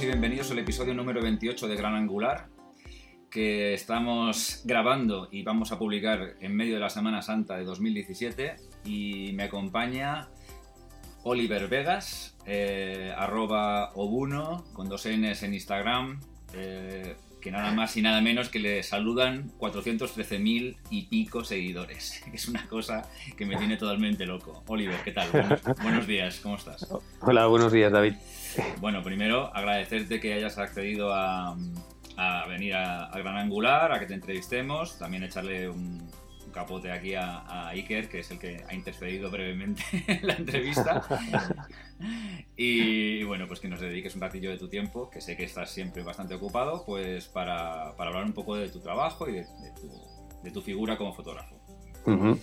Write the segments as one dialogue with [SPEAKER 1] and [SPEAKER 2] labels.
[SPEAKER 1] y bienvenidos al episodio número 28 de Gran Angular, que estamos grabando y vamos a publicar en medio de la Semana Santa de 2017. Y me acompaña Oliver Vegas, eh, arroba obuno, con dos Ns en Instagram, eh, que nada más y nada menos que le saludan 413.000 y pico seguidores. Es una cosa que me tiene totalmente loco. Oliver, ¿qué tal? Buenos, buenos días, ¿cómo estás?
[SPEAKER 2] Hola, buenos días, David.
[SPEAKER 1] Bueno, primero agradecerte que hayas accedido a, a venir a, a Gran Angular, a que te entrevistemos, también echarle un, un capote aquí a, a Iker, que es el que ha intercedido brevemente en la entrevista. Y bueno, pues que nos dediques un ratillo de tu tiempo, que sé que estás siempre bastante ocupado, pues para, para hablar un poco de tu trabajo y de, de tu, de tu figura como fotógrafo.
[SPEAKER 2] Ujú.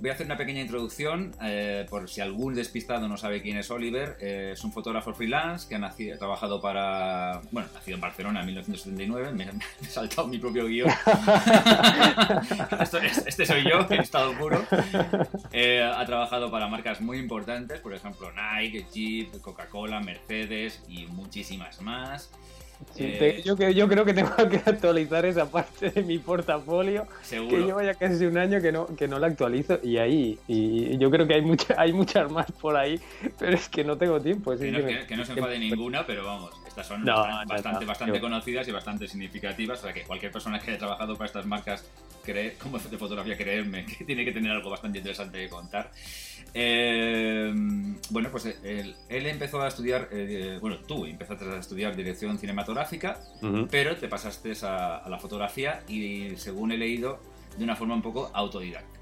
[SPEAKER 1] Voy a hacer una pequeña introducción eh, por si algún despistado no sabe quién es Oliver. Eh, es un fotógrafo freelance que ha, nacido, trabajado para. Bueno, nacido en Barcelona en 1979. Me, me he saltado mi propio guion. Este soy yo, en estado puro. Eh, ha trabajado para marcas muy importantes, por ejemplo Nike, Jeep, Coca-Cola, Mercedes y muchísimas más.
[SPEAKER 2] Sí,
[SPEAKER 1] Eh,
[SPEAKER 2] te- yo, que- yo creo que tengo que actualizar esa parte de mi portafolio, que
[SPEAKER 1] seguro.
[SPEAKER 2] llevo ya casi un año que no, que no la actualizo y ahí, y yo creo que hay, mucha, hay muchas más por ahí, pero es que no tengo tiempo.
[SPEAKER 1] Que no,
[SPEAKER 2] que
[SPEAKER 1] que-
[SPEAKER 2] me-
[SPEAKER 1] que no se enfade ninguna, pero vamos, estas son
[SPEAKER 2] No,
[SPEAKER 1] bastante,
[SPEAKER 2] no, no,
[SPEAKER 1] bastante conocidas y bastante significativas. O sea que cualquier persona que haya trabajado para estas marcas cree, como de fotografía, creerme que tiene que tener algo bastante interesante que contar. Eh, bueno, pues él, él empezó a estudiar, eh, bueno, tú empezaste a estudiar dirección cinematográfica, pero te pasaste a, a la fotografía y, según he leído, de una forma un poco autodidacta.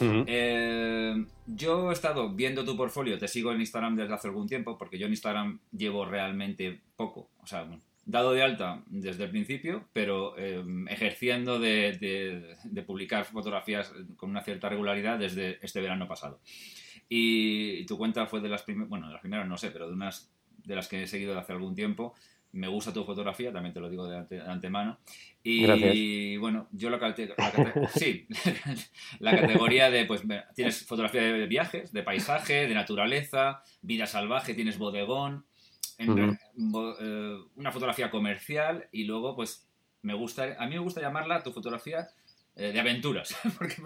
[SPEAKER 1] Eh, yo he estado viendo tu portfolio, te sigo en Instagram desde hace algún tiempo, porque yo en Instagram llevo realmente poco. O sea, bueno, dado de alta desde el principio, pero eh, ejerciendo de, de- de publicar fotografías con una cierta regularidad desde este verano pasado. Y, tu cuenta fue de las primeras, bueno, de las primeras no sé, pero de unas de las que he seguido de hace algún tiempo. Me gusta tu fotografía, también te lo digo de, ante- de antemano. Y
[SPEAKER 2] Gracias.
[SPEAKER 1] bueno, yo la, la sí, la categoría de, pues, tienes fotografía de viajes, de paisaje, de naturaleza, vida salvaje, tienes bodegón, en
[SPEAKER 2] Ujú.
[SPEAKER 1] re- bo- eh, una fotografía comercial y luego, pues, me gusta, a mí me gusta llamarla tu fotografía eh, de aventuras, porque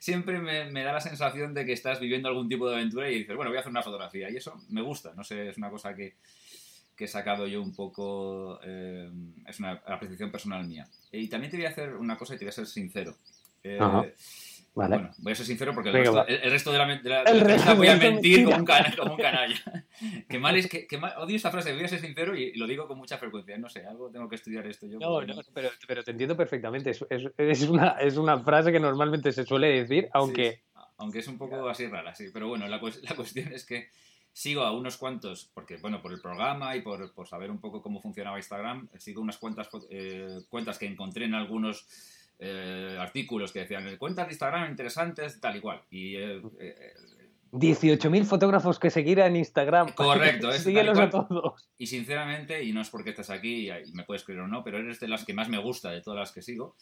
[SPEAKER 1] siempre me, me da la sensación de que estás viviendo algún tipo de aventura y dices, bueno, voy a hacer una fotografía y eso me gusta, no sé, es una cosa que, que he sacado yo un poco, eh, es una apreciación personal mía. Y también te voy a hacer una cosa y te voy a ser sincero. Eh.
[SPEAKER 2] Vale.
[SPEAKER 1] Bueno, voy a ser sincero porque el,
[SPEAKER 2] Venga,
[SPEAKER 1] resto, el- el resto de la, de la- de la
[SPEAKER 2] resto
[SPEAKER 1] voy a mentir como un, cana- como un canalla. que mal es que, que mal- odio esta frase, voy a ser sincero y, y lo digo con mucha frecuencia. No sé, algo tengo que estudiar esto yo.
[SPEAKER 2] No,
[SPEAKER 1] porque
[SPEAKER 2] no, pero, pero te entiendo perfectamente. Es, es- es una, es una frase que normalmente se suele decir, aunque...
[SPEAKER 1] Sí, aunque es un poco así rara, sí. Pero bueno, la, la cuestión es que sigo a unos cuantos, porque bueno, por el programa y por, por saber un poco cómo funcionaba Instagram, sigo unas cuantas eh, cuentas que encontré en algunos eh, artículos que decían cuentas de Instagram interesantes, tal y cual. Y eh, eh,
[SPEAKER 2] 18.000 fotógrafos que seguir en Instagram.
[SPEAKER 1] Correcto, es
[SPEAKER 2] Síguelos a todos.
[SPEAKER 1] Y sinceramente, y no es porque estés aquí y y me puedes creer o no, pero eres de las que más me gusta de todas las que sigo.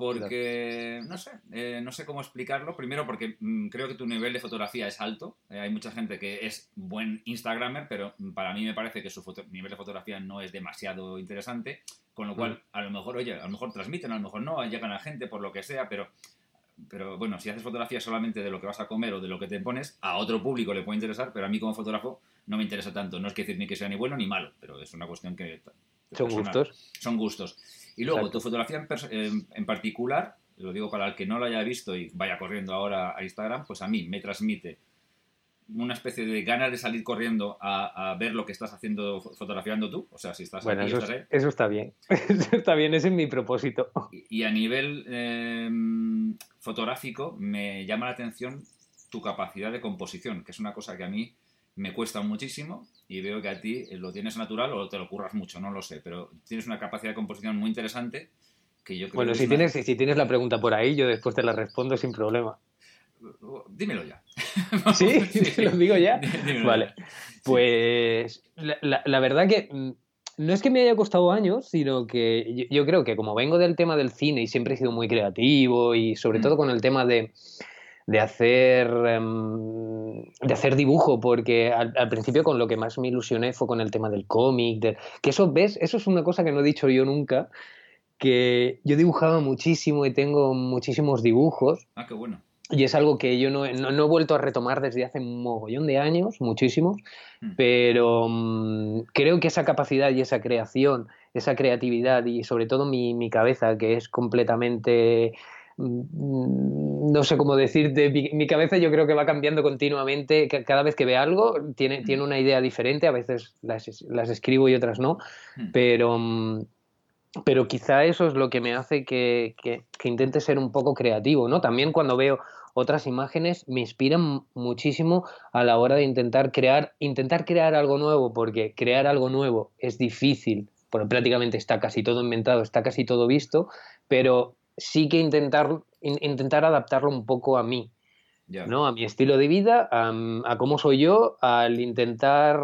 [SPEAKER 1] Porque, no sé, eh, no sé cómo explicarlo. Primero porque mm, creo que tu nivel de fotografía es alto. Eh, hay mucha gente que es buen Instagramer, pero mm, para mí me parece que su foto- nivel de fotografía no es demasiado interesante. Con lo cual, a lo mejor, oye, a lo mejor transmiten, a lo mejor no, llegan a gente por lo que sea, pero... Pero bueno, si haces fotografía solamente de lo que vas a comer o de lo que te pones, a otro público le puede interesar, pero a mí como fotógrafo no me interesa tanto. No es que decir ni que sea ni bueno ni malo, pero es una cuestión que...
[SPEAKER 2] Son
[SPEAKER 1] personal.
[SPEAKER 2] gustos.
[SPEAKER 1] Son gustos. Y luego,
[SPEAKER 2] Exacto.
[SPEAKER 1] tu fotografía en, en- en particular, lo digo para el que no lo haya visto y vaya corriendo ahora a Instagram, pues a mí me transmite una especie de ganas de salir corriendo a, a ver lo que estás haciendo fo- fotografiando tú. O sea, si estás
[SPEAKER 2] Bueno,
[SPEAKER 1] aquí,
[SPEAKER 2] eso,
[SPEAKER 1] estás
[SPEAKER 2] es-
[SPEAKER 1] ahí.
[SPEAKER 2] eso está bien. Eso está bien, ese es mi propósito.
[SPEAKER 1] Y, y a nivel eh, fotográfico me llama la atención tu capacidad de composición, que es una cosa que a mí me cuesta muchísimo y veo que a ti lo tienes natural o te lo curras mucho, no lo sé, pero tienes una capacidad de composición muy interesante que yo creo
[SPEAKER 2] Bueno,
[SPEAKER 1] que
[SPEAKER 2] si
[SPEAKER 1] una-
[SPEAKER 2] tienes, si tienes la pregunta por ahí, yo después te la respondo sin problema.
[SPEAKER 1] Dímelo ya.
[SPEAKER 2] ¿Sí? ¿Te lo digo ya?
[SPEAKER 1] Dímelo
[SPEAKER 2] Vale.
[SPEAKER 1] ya.
[SPEAKER 2] Pues la, verdad que mm, no es que me haya costado años, sino que yo, yo creo que como vengo del tema del cine y siempre he sido muy creativo y sobre
[SPEAKER 1] Mm.
[SPEAKER 2] todo con el tema de, de hacer em, de hacer dibujo, porque al, principio con lo que más me ilusioné fue con el tema del cómic, que eso, ¿ves? Eso es una cosa que no he dicho yo nunca, que yo dibujaba muchísimo y tengo muchísimos dibujos.
[SPEAKER 1] Ah, qué bueno.
[SPEAKER 2] Y es algo que yo no, no, he vuelto a retomar desde hace un mogollón de años, muchísimos, hmm. pero mm, creo que esa capacidad y esa creación, esa creatividad y sobre todo mi, mi cabeza, que es completamente Mm, no sé cómo decirte, mi, cabeza yo creo que va cambiando continuamente, cada vez que ve algo tiene, mm. tiene una idea diferente, a veces las, escribo y otras no, mm. pero, pero quizá eso es lo que me hace que, que, intente ser un poco creativo, ¿no? También cuando veo otras imágenes me inspiran muchísimo a la hora de intentar crear, intentar crear algo nuevo, porque crear algo nuevo es difícil, porque prácticamente está casi todo inventado, está casi todo visto, pero sí que intentar, intentar adaptarlo un poco a mí, ¿no? A mi estilo de vida, a, cómo soy yo, al intentar,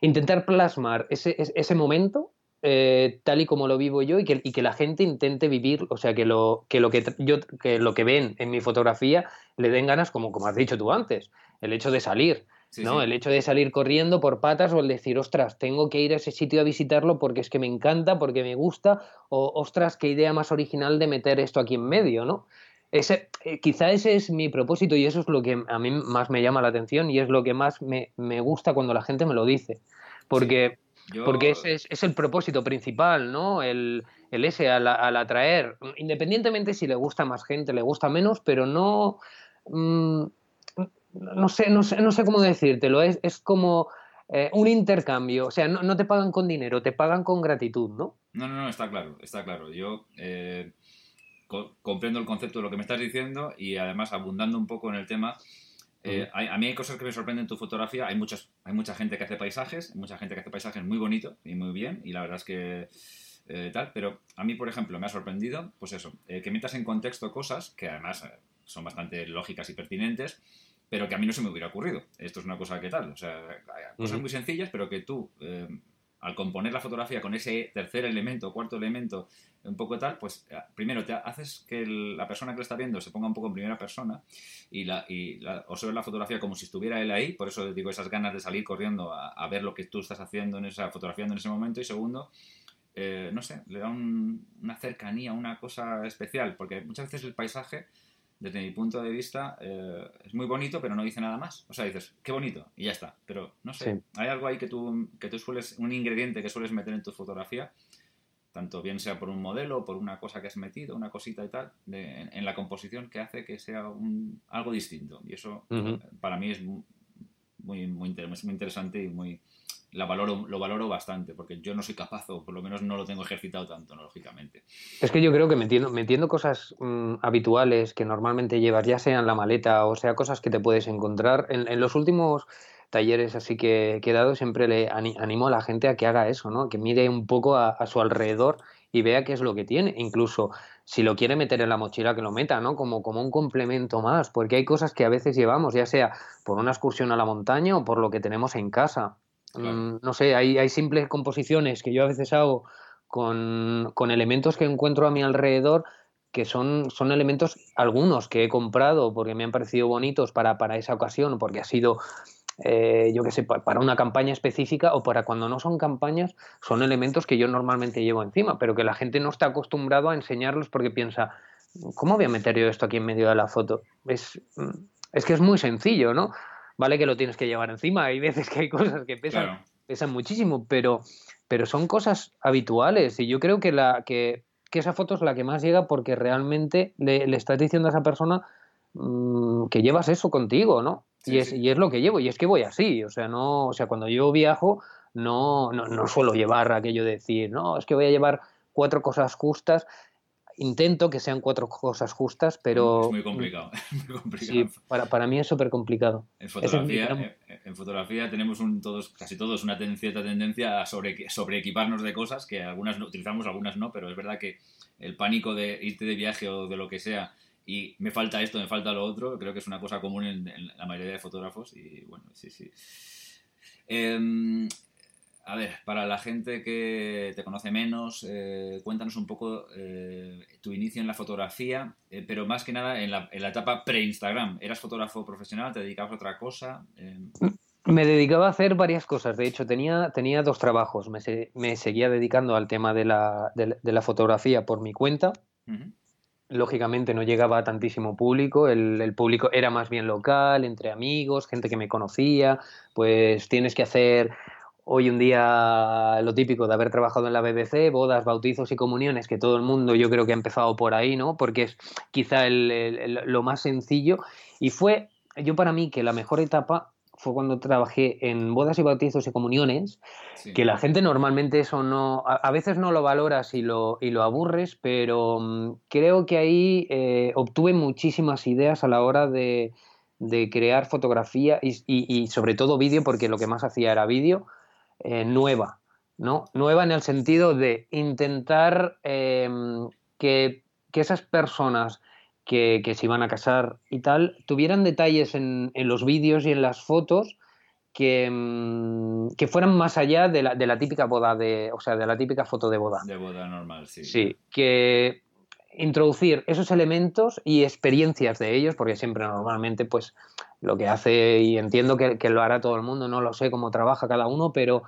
[SPEAKER 2] intentar plasmar ese, ese momento eh, tal y como lo vivo yo y que, y que, la gente intente vivir, o sea, que lo que, lo que, yo, que lo que ven en mi fotografía le den ganas, como, como has dicho tú antes, el hecho de salir, ¿no? El hecho de salir corriendo por patas o el decir, ostras, tengo que ir a ese sitio a visitarlo porque es que me encanta, porque me gusta, o ostras, qué idea más original de meter esto aquí en medio, ¿no? Ese, eh, quizá ese es mi propósito y eso es lo que a mí más me llama la atención y es lo que más me, gusta cuando la gente me lo dice. Porque, porque ese es, el propósito principal, ¿no? El, ese al, atraer, independientemente si le gusta más gente, le gusta menos, pero no... Mm, no sé, no sé, no sé cómo decírtelo, es, es como eh, un intercambio, o sea, no, te pagan con dinero, te pagan con gratitud, ¿no?
[SPEAKER 1] No, no, no, está claro, está claro. Yo eh, comprendo el concepto de lo que me estás diciendo y además abundando un poco en el tema, eh, a mí hay cosas que me sorprenden en tu fotografía, hay, muchas, hay mucha gente que hace paisajes, hay mucha gente que hace paisajes muy bonitos y muy bien y la verdad es que... tal, pero a mí, por ejemplo, me ha sorprendido, pues eso, que metas en contexto cosas que además son bastante lógicas y pertinentes, pero que a mí no se me hubiera ocurrido. Esto es una cosa que tal, o sea, cosas muy sencillas, pero que tú, eh, al componer la fotografía con ese tercer elemento, cuarto elemento, un poco tal, pues eh, primero te haces que la persona que lo está viendo se ponga un poco en primera persona y, la, y la, observe la fotografía como si estuviera él ahí, por eso digo esas ganas de salir corriendo a, ver lo que tú estás haciendo en esa fotografiando en ese momento y segundo, eh, no sé, le da una cercanía, una cosa especial, porque muchas veces el paisaje desde mi punto de vista, eh, es muy bonito, pero no dice nada más. O sea, dices, qué bonito, y ya está. Pero no sé, hay algo ahí que tú, que tú sueles, un ingrediente que sueles meter en tu fotografía, tanto bien sea por un modelo, por una cosa que has metido, una cosita y tal, en, la composición que hace que sea un, algo distinto. Y eso para mí es muy, muy, muy interesante y muy, lo valoro bastante, porque yo no soy capaz, o por lo menos no lo tengo ejercitado tanto, lógicamente.
[SPEAKER 2] Es que yo creo que metiendo, metiendo cosas mm, habituales que normalmente llevas, ya sea en la maleta o sea cosas que te puedes encontrar, en, los últimos talleres así que, he dado, siempre le animo a la gente a que haga eso, ¿no? que mire un poco a, su alrededor y vea qué es lo que tiene. Incluso si lo quiere meter en la mochila, que lo meta, ¿no? Como, como un complemento más, porque hay cosas que a veces llevamos, ya sea por una excursión a la montaña o por lo que tenemos en casa. Mm, no sé, hay, hay, simples composiciones que yo a veces hago con, elementos que encuentro a mi alrededor que son, son elementos, algunos que he comprado porque me han parecido bonitos para, para esa ocasión, porque ha sido, eh, yo qué sé, para una campaña específica o para cuando no son campañas, son elementos que yo normalmente llevo encima, pero que la gente no está acostumbrado a enseñarlos porque piensa, ¿cómo voy a meter yo esto aquí en medio de la foto? Es, es que es muy sencillo, ¿no? Vale que lo tienes que llevar encima, hay veces que hay cosas que pesan, pesan muchísimo, pero, pero son cosas habituales. Y yo creo que, la, que, esa foto es la que más llega porque realmente le, estás diciendo a esa persona mm, que llevas eso contigo, ¿no? y, es, y es lo que llevo, y es que voy así, o sea, no, o sea, cuando yo viajo no, no, no suelo llevar aquello de decir, no, es que voy a llevar cuatro cosas justas intento que sean cuatro cosas justas, pero...
[SPEAKER 1] Es muy complicado.
[SPEAKER 2] Sí, para, para mí es súper complicado.
[SPEAKER 1] En fotografía, eh, en, fotografía tenemos un, todos, casi todos una cierta tendencia a sobre, sobre equiparnos de cosas que algunas no, utilizamos, algunas no, pero es verdad que el pánico de irte de viaje o de lo que sea y me falta esto, me falta lo otro, creo que es una cosa común en, la mayoría de fotógrafos y bueno, sí, sí. Em, a ver, para la gente que te conoce menos, eh, cuéntanos un poco eh, tu inicio en la fotografía, eh, pero más que nada en la, etapa pre-Instagram. ¿Eras fotógrafo profesional? ¿Te dedicabas a otra cosa?
[SPEAKER 2] Me dedicaba a hacer varias cosas. De hecho, tenía, tenía dos trabajos. Me, me seguía dedicando al tema de la, de, la fotografía por mi cuenta. Lógicamente no llegaba a tantísimo público, el, el, público era más bien local, entre amigos, gente que me conocía, pues tienes que hacer hoy en día lo típico de haber trabajado en la BBC, bodas, bautizos y comuniones, que todo el mundo yo creo que ha empezado por ahí, ¿no? Porque es quizá lo más sencillo. Y fue, yo para mí, que la mejor etapa fue cuando trabajé en bodas y bautizos y comuniones, que la gente normalmente eso no, a, veces no lo valoras y lo, y lo aburres, pero mm, creo que ahí eh, obtuve muchísimas ideas a la hora de, crear fotografía y, sobre todo vídeo, porque lo que más hacía era vídeo, eh, nueva, ¿no? Nueva en el sentido de intentar em, que, esas personas que, se iban a casar y tal tuvieran detalles en, los vídeos y en las fotos que, em, que fueran más allá de la, de la, típica boda, de, o sea, de la típica foto de boda.
[SPEAKER 1] De boda normal, sí.
[SPEAKER 2] Sí, que introducir esos elementos y experiencias de ellos, porque siempre normalmente pues lo que hace, y entiendo que, lo hará todo el mundo, no lo sé cómo trabaja cada uno, pero,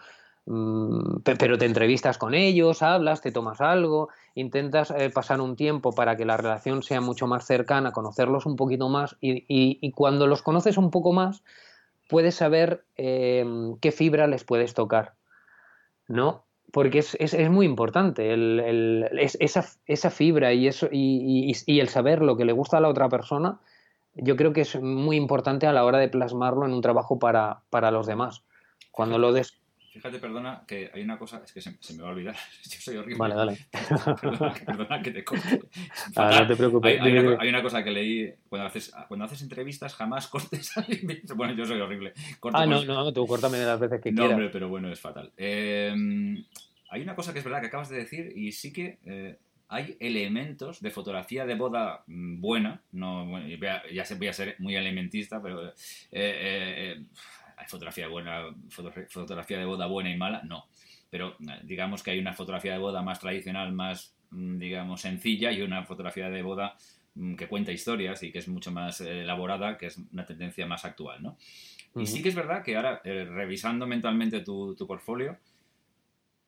[SPEAKER 2] mm, pero te entrevistas con ellos, hablas, te tomas algo, intentas eh, pasar un tiempo para que la relación sea mucho más cercana, conocerlos un poquito más y, cuando los conoces un poco más, puedes saber eh, qué fibra les puedes tocar, ¿no? porque es, es, es, muy importante el, el, esa, esa, fibra y, eso, y, y, el saber lo que le gusta a la otra persona, yo creo que es muy importante a la hora de plasmarlo en un trabajo para, para los demás. Cuando lo des...
[SPEAKER 1] Fíjate, perdona, que hay una cosa, es que se, me va a olvidar, yo soy horrible.
[SPEAKER 2] Vale, dale.
[SPEAKER 1] Perdona, que te corte.
[SPEAKER 2] Ah, no te preocupes.
[SPEAKER 1] Hay, hay, una, cosa que leí, cuando haces, cuando haces entrevistas jamás cortes al Bueno, yo soy horrible.
[SPEAKER 2] ah, no, no, tú córtame de las veces que
[SPEAKER 1] no,
[SPEAKER 2] quieras.
[SPEAKER 1] No, hombre, pero bueno, es fatal. Eh, hay una cosa que es verdad que acabas de decir y sí que eh, hay elementos de fotografía de boda mm, buena, no, ya voy a ser muy elementista, pero... Eh, ¿Hay fotografía buena, fotografía de boda buena y mala? No. Pero eh, digamos que hay una fotografía de boda más tradicional, más, mm, digamos, sencilla y una fotografía de boda mm, que cuenta historias y que es mucho más eh, elaborada, que es una tendencia más actual, ¿no? Y sí que es verdad que ahora, eh, revisando mentalmente tu, tu portfolio,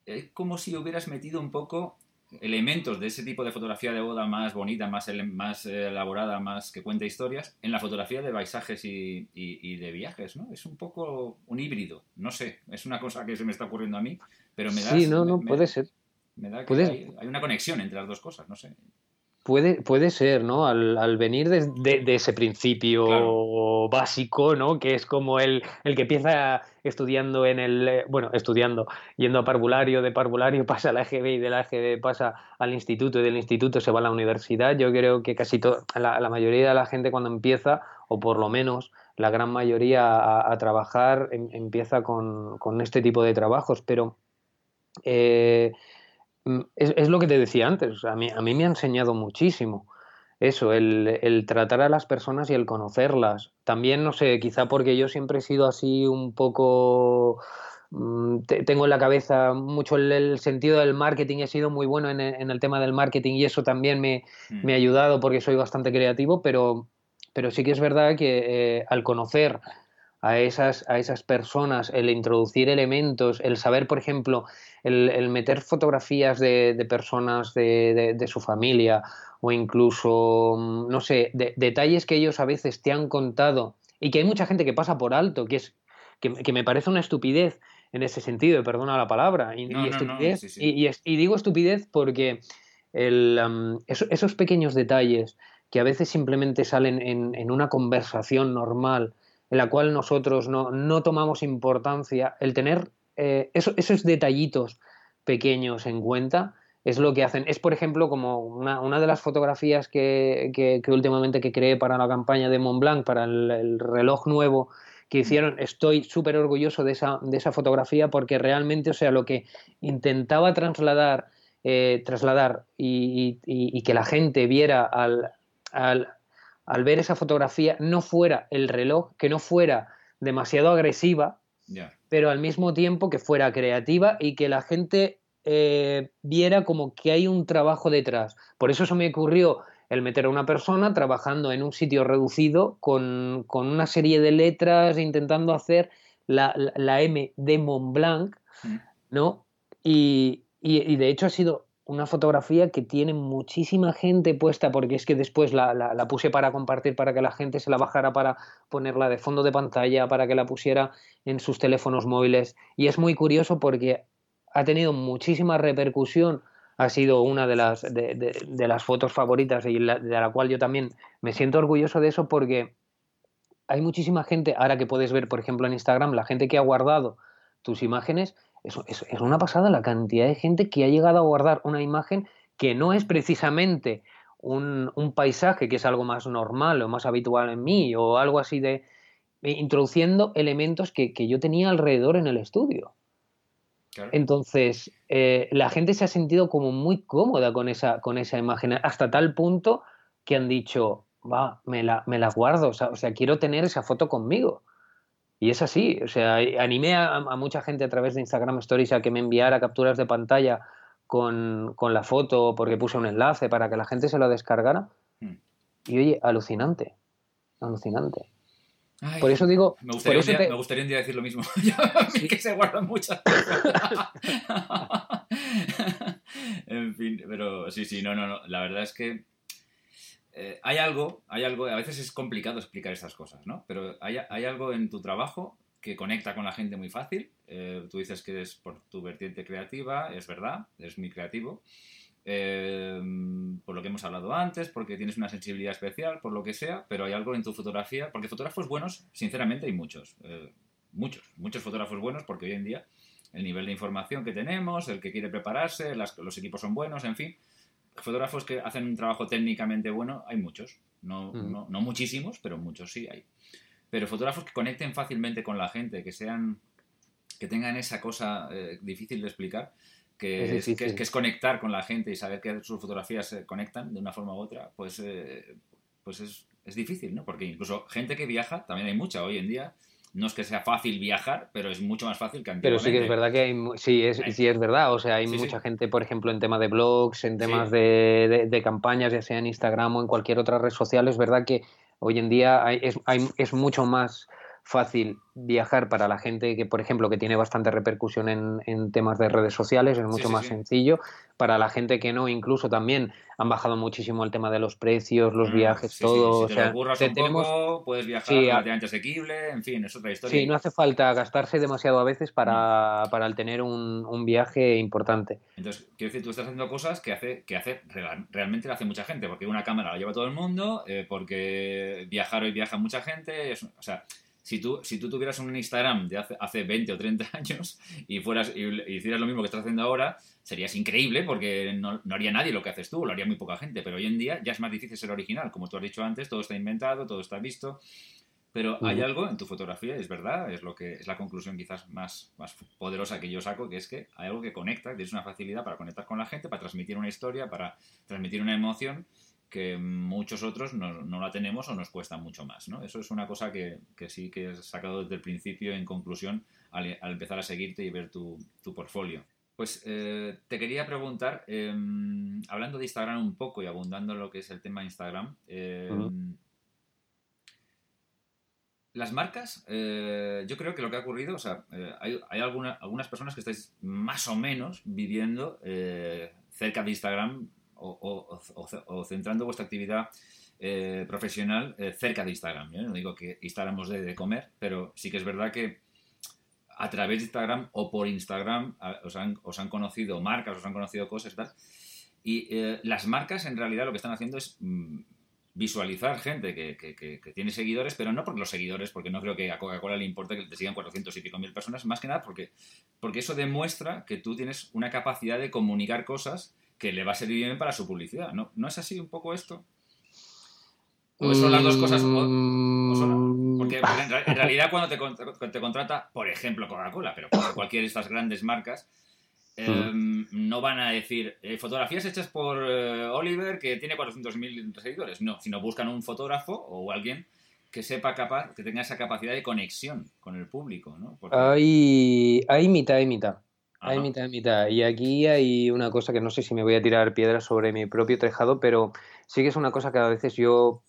[SPEAKER 1] es como si hubieras metido un poco elementos de ese tipo de fotografía de boda más bonita, más, más elaborada, más que cuenta historias, en la fotografía de paisajes y, de viajes, ¿no? Es un poco un híbrido, no sé, es una cosa que se me está ocurriendo a mí, pero me da...
[SPEAKER 2] Sí, no, no, puede ser.
[SPEAKER 1] Me da que hay, hay, una conexión entre las dos cosas, no sé.
[SPEAKER 2] Puede, puede ser, ¿no? Al, al venir de, de, ese principio básico, ¿no? Que es como el, el, que empieza estudiando en el, eh, bueno, estudiando, yendo a parvulario, de parvulario pasa a la EGB y de la EGB pasa al instituto y del instituto se va a la universidad. Yo creo que casi toda la, la, mayoría de la gente cuando empieza, o por lo menos la gran mayoría a, a trabajar, em, empieza con, con, este tipo de trabajos, pero... Eh, Mm, es, lo que te decía antes, a mí, a mí me ha enseñado muchísimo eso, el, tratar a las personas y el conocerlas. También, no sé, quizá porque yo siempre he sido así un poco... Mm, tengo en la cabeza mucho el, sentido del marketing, he sido muy bueno en, el tema del marketing y eso también me, me, ha mm. ayudado porque soy bastante creativo, pero, pero sí que es verdad que eh, al conocer a esas, a esas personas, el introducir elementos, el saber, por ejemplo, el, meter fotografías de, personas de, su familia o incluso, mm, no sé, detalles que ellos a veces te han contado y que hay mucha gente que pasa por alto, que, es, que, me parece una estupidez en ese sentido, perdona la palabra, y, y, digo estupidez porque el, esos, pequeños detalles que a veces simplemente salen en, en una conversación normal, en la cual nosotros no, tomamos importancia, el tener eh, esos detallitos pequeños en cuenta es lo que hacen. Es, por ejemplo, como una, de las fotografías que, que, últimamente que creé para la campaña de Montblanc, para el, reloj nuevo que hicieron, estoy súper orgulloso de esa, de esa fotografía porque realmente, o sea, lo que intentaba trasladar, eh, trasladar y, que la gente viera al, al ver esa fotografía no fuera el reloj, que no fuera demasiado agresiva, pero al mismo tiempo que fuera creativa y que la gente eh, viera como que hay un trabajo detrás. Por eso se me ocurrió el meter a una persona trabajando en un sitio reducido con, una serie de letras, intentando hacer la, M de Mont Blanc, mm. ¿no? Y, de hecho ha sido una fotografía que tiene muchísima gente puesta, porque es que después la, la, puse para compartir, para que la gente se la bajara, para ponerla de fondo de pantalla, para que la pusiera en sus teléfonos móviles. Y es muy curioso porque ha tenido muchísima repercusión ha sido una de las, de, las fotos favoritas y de la cual yo también me siento orgulloso de eso porque hay muchísima gente, ahora que puedes ver, por ejemplo, en Instagram, la gente que ha guardado tus imágenes, es, es, una pasada la cantidad de gente que ha llegado a guardar una imagen que no es precisamente un, un, paisaje, que es algo más normal o más habitual en mí, o algo así de introduciendo elementos que, que yo tenía alrededor en el estudio. Entonces, eh, la gente se ha sentido como muy cómoda con esa, con esa imagen, hasta tal punto que han dicho, va, me la, me la guardo, o sea, quiero tener esa foto conmigo. Y es así, o sea, animé a, mucha gente a través de Instagram Stories a que me enviara capturas de pantalla con, con, la foto porque puse un enlace para que la gente se lo descargara. Hmm. Y oye, alucinante, alucinante por eso digo.
[SPEAKER 1] Me gustaría, un día, decir lo mismo. que se guardan muchas en fin, pero sí, sí, no, no, no. La verdad es que eh, hay algo, hay algo, a veces es complicado explicar estas cosas, ¿no? Pero hay, hay algo en tu trabajo que conecta con la gente muy fácil. Eh, tú dices que es por tu vertiente creativa, es verdad, es muy creativo. Em, por lo que hemos hablado antes, porque tienes una sensibilidad especial, por lo que sea, pero hay algo en tu fotografía, porque fotógrafos buenos, sinceramente, hay muchos, eh, muchos, muchos fotógrafos buenos, porque hoy en día el nivel de información que tenemos, el que quiere prepararse, los equipos son buenos, en fin, fotógrafos que hacen un trabajo técnicamente bueno, hay muchos, no, no, no muchísimos, pero muchos sí hay. Pero fotógrafos que conecten fácilmente con la gente, que sean, que tengan esa cosa eh, difícil de explicar, que es, que, es, conectar con la gente y saber que sus fotografías se conectan de una forma u otra, pues, eh, pues es, es, difícil, ¿no? Porque incluso gente que viaja, también hay mucha hoy en día. No es que sea fácil viajar, pero es mucho más fácil que
[SPEAKER 2] antiguamente. Pero sí que es verdad que hay, sí, es, sí es verdad. O sea, hay mucha gente, por ejemplo, en tema de blogs, en temas de, de, campañas, ya sea en Instagram o en cualquier otra red social, es verdad que hoy en día hay, es, hay, es mucho más fácil viajar para la gente que, por ejemplo, que tiene bastante repercusión en, temas de redes sociales, es mucho más sencillo. Para la gente que no, incluso también han bajado muchísimo el tema de los precios, los mm, viajes, todo.
[SPEAKER 1] Si te o sea, un tenemos... poco, puedes viajar relativamente asequible, en fin, es otra historia.
[SPEAKER 2] Sí, no hace falta gastarse demasiado a veces para, mm. para tener un, un, viaje importante.
[SPEAKER 1] Entonces, quiero decir, tú estás haciendo cosas que hace, que hace realmente lo hace mucha gente, porque una cámara la lleva todo el mundo, eh, porque viajar hoy viaja mucha gente, o sea si tú, si tú tuvieras un Instagram de hace, hace 20 o 30 años y fueras y, hicieras lo mismo que estás haciendo ahora, serías increíble porque no, haría nadie lo que haces tú, lo haría muy poca gente. Pero hoy en día ya es más difícil ser original. Como tú has dicho antes, todo está inventado, todo está visto. Pero hay algo en tu fotografía, es verdad, es lo que es la conclusión quizás más, más poderosa que yo saco, que es que hay algo que conecta, tienes una facilidad para conectar con la gente, para transmitir una historia, para transmitir una emoción que muchos otros no, no, la tenemos o nos cuesta mucho más. ¿no? Eso es una cosa que, que sí que he sacado desde el principio en conclusión al, empezar a seguirte y ver tu, tu portfolio. Pues eh, te quería preguntar, em, hablando de Instagram un poco y abundando en lo que es el tema Instagram, em, las marcas, eh, yo creo que lo que ha ocurrido, o sea, eh, hay, hay algunas personas que estáis más o menos viviendo cerca de Instagram o, centrando vuestra actividad eh, profesional eh, cerca de Instagram. No digo que Instagram os dé de comer, pero sí que es verdad que a través de Instagram o por Instagram os han, os han conocido marcas, os han conocido cosas tal. Y eh, las marcas en realidad lo que están haciendo es mm, visualizar gente que, que, tiene seguidores, pero no porque los seguidores, porque no creo que a Coca-Cola le importe que te sigan 400 y pico mil personas, más que nada porque, porque eso demuestra que tú tienes una capacidad de comunicar cosas que le va a servir bien para su publicidad. ¿No, ¿No es así un poco esto? ¿O son las dos cosas? porque, en, realidad cuando te, contrata, por ejemplo, Coca-Cola, pero cualquiera de estas grandes marcas, em, no van a decir eh, fotografías hechas por eh, Oliver que tiene 400.000 seguidores. No, sino buscan un fotógrafo o alguien que sepa capaz, que tenga esa capacidad de conexión con el público, ¿no?
[SPEAKER 2] Hay, hay mitad y mitad. Hay mitad y mitad. Y aquí hay una cosa que no sé si me voy a tirar piedras sobre mi propio tejado, pero sí que es una cosa que a veces yo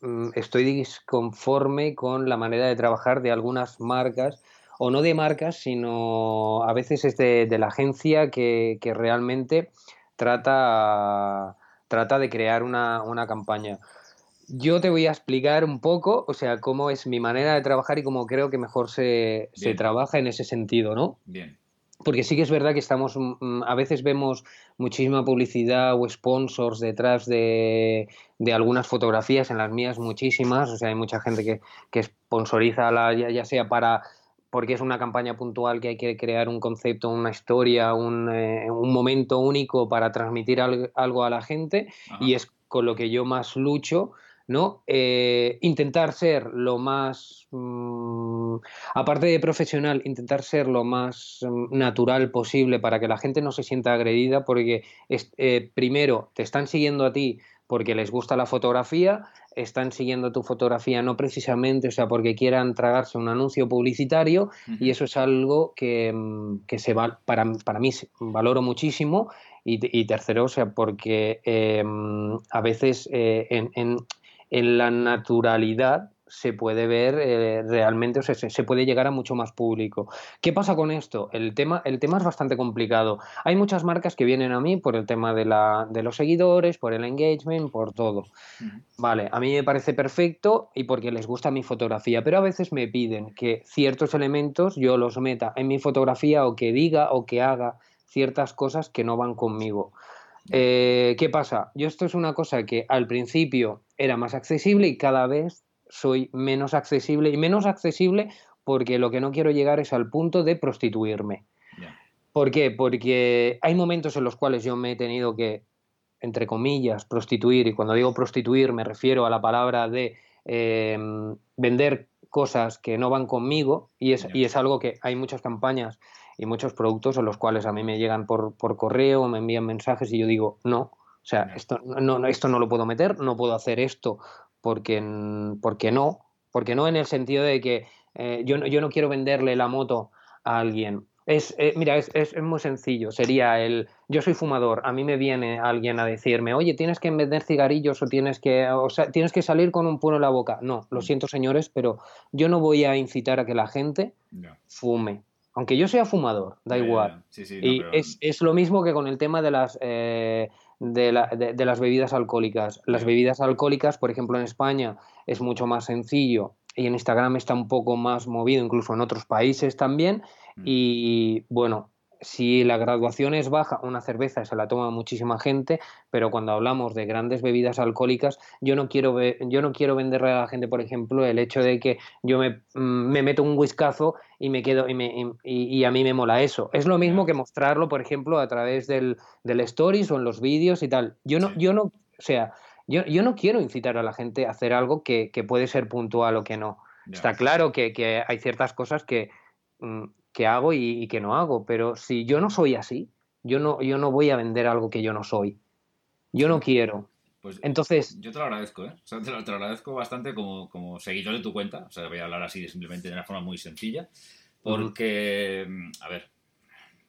[SPEAKER 2] mm, estoy disconforme con la manera de trabajar de algunas marcas, o no de marcas, sino a veces es de, la agencia que, realmente trata, trata de crear una, una campaña. Yo te voy a explicar un poco, o sea, cómo es mi manera de trabajar y cómo creo que mejor se, se trabaja en ese sentido, ¿no?
[SPEAKER 1] Bien
[SPEAKER 2] porque sí que es verdad que estamos, mm, mm, a veces vemos muchísima publicidad o sponsors detrás de, algunas fotografías, en las mías muchísimas, o sea, hay mucha gente que, que sponsoriza, la, ya, sea para porque es una campaña puntual que hay que crear un concepto, una historia, un, eh, momento único para transmitir algo, a la gente, y es con lo que yo más lucho, ¿no? Eh, intentar ser lo más, mm, aparte de profesional, intentar ser lo más mm, natural posible para que la gente no se sienta agredida, porque eh, primero te están siguiendo a ti porque les gusta la fotografía, están siguiendo tu fotografía no precisamente, o sea, porque quieran tragarse un anuncio publicitario y eso es algo que, mm, se va, para, para mí valoro muchísimo y, tercero, o sea, porque em, a veces eh, en, en la naturalidad se puede ver eh, realmente, o sea, se, puede llegar a mucho más público. ¿Qué pasa con esto? El tema, el tema es bastante complicado. Hay muchas marcas que vienen a mí por el tema de, la, de los seguidores, por el engagement, por todo. Vale, a mí me parece perfecto y porque les gusta mi fotografía, pero a veces me piden que ciertos elementos yo los meta en mi fotografía o que diga o que haga ciertas cosas que no van conmigo. Eh, ¿Qué pasa? Yo esto es una cosa que al principio era más accesible y cada vez soy menos accesible y menos accesible porque lo que no quiero llegar es al punto de prostituirme. ¿Por qué? Porque hay momentos en los cuales yo me he tenido que, entre comillas, prostituir, y cuando digo prostituir me refiero a la palabra de em, vender cosas que no van conmigo, y es, y es algo que hay muchas campañas y muchos productos en los cuales a mí me llegan por, por correo, me envían mensajes y yo digo, no, o sea, esto no, esto no lo puedo meter, no puedo hacer esto porque, porque no, porque no en el sentido de que eh, yo, yo no quiero venderle la moto a alguien. Es, eh, mira, es, es, muy sencillo. Sería el, yo soy fumador, a mí me viene alguien a decirme, oye, tienes que vender cigarrillos o tienes que, o sea, tienes que salir con un puro en la boca. No, lo mm. siento señores, pero yo no voy a incitar a que la gente fume aunque yo sea fumador, da igual. y es, lo mismo que con el tema de las, eh, de, las bebidas alcohólicas. Las bebidas alcohólicas, por ejemplo, en España es mucho más sencillo y en Instagram está un poco más movido, incluso en otros países también. Mm. Y bueno, si la graduación es baja, una cerveza se la toma muchísima gente, pero cuando hablamos de grandes bebidas alcohólicas, yo no quiero, yo no quiero venderle a la gente, por ejemplo, el hecho de que yo me, mm, meto un whiskazo y me quedo y, me, y, a mí me mola eso. Es lo mismo que mostrarlo, por ejemplo, a través del, del stories o en los vídeos y tal. Yo no, yo no, o sea, yo, yo, no quiero incitar a la gente a hacer algo que, que puede ser puntual o que no. Está claro que, que hay ciertas cosas que mm, que hago y, que no hago. Pero si yo no soy así, yo no, yo no voy a vender algo que yo no soy. Yo no quiero.
[SPEAKER 1] Pues entonces. Yo te lo agradezco, ¿eh? te, lo, agradezco bastante como, como seguidor de tu cuenta. O sea, voy a hablar así simplemente de una forma muy sencilla. Porque, mm, a ver,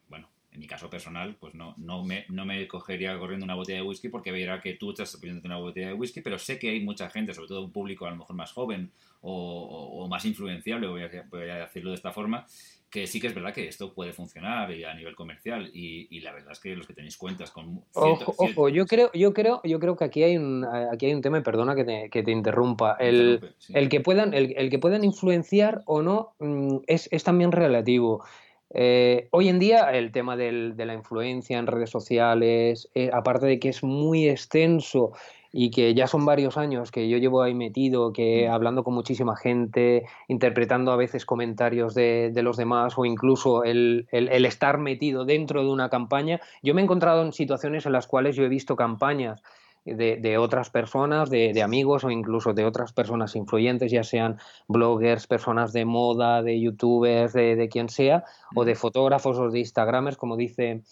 [SPEAKER 1] bueno, en mi caso personal, pues no, no, me, no me cogería corriendo una botella de whisky porque verá que tú estás poniendo una botella de whisky, pero sé que hay mucha gente, sobre todo un público a lo mejor más joven o, más influenciable, voy a, voy a decirlo de esta forma, que sí que es verdad que esto puede funcionar a nivel comercial y, la verdad es que los que tenéis cuentas con
[SPEAKER 2] ojo, ojo yo creo yo creo yo creo que aquí hay un aquí hay un tema y perdona que te, que te interrumpa el, el, que puedan el, que puedan influenciar o no mm, es, es también relativo. Eh, hoy en día el tema del, de la influencia en redes sociales, eh, aparte de que es muy extenso y que ya son varios años que yo llevo ahí metido, que mm. hablando con muchísima gente, interpretando a veces comentarios de, los demás o incluso el, estar metido dentro de una campaña, yo me he encontrado en situaciones en las cuales yo he visto campañas de, otras personas, de, amigos o incluso de otras personas influyentes, ya sean bloggers, personas de moda, de youtubers, de, quien sea, o de mm. fotógrafos o de instagramers, como dice,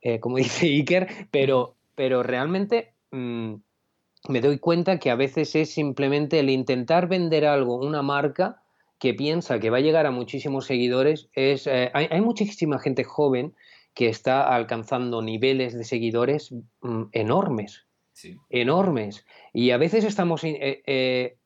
[SPEAKER 2] eh, como dice Iker, pero, pero realmente... Mm, me doy cuenta que a veces es simplemente el intentar vender algo, una marca que piensa que va a llegar a muchísimos seguidores. Es, eh, hay, muchísima gente joven que está alcanzando niveles de seguidores mm, enormes, enormes. Y a veces estamos... Eh, eh,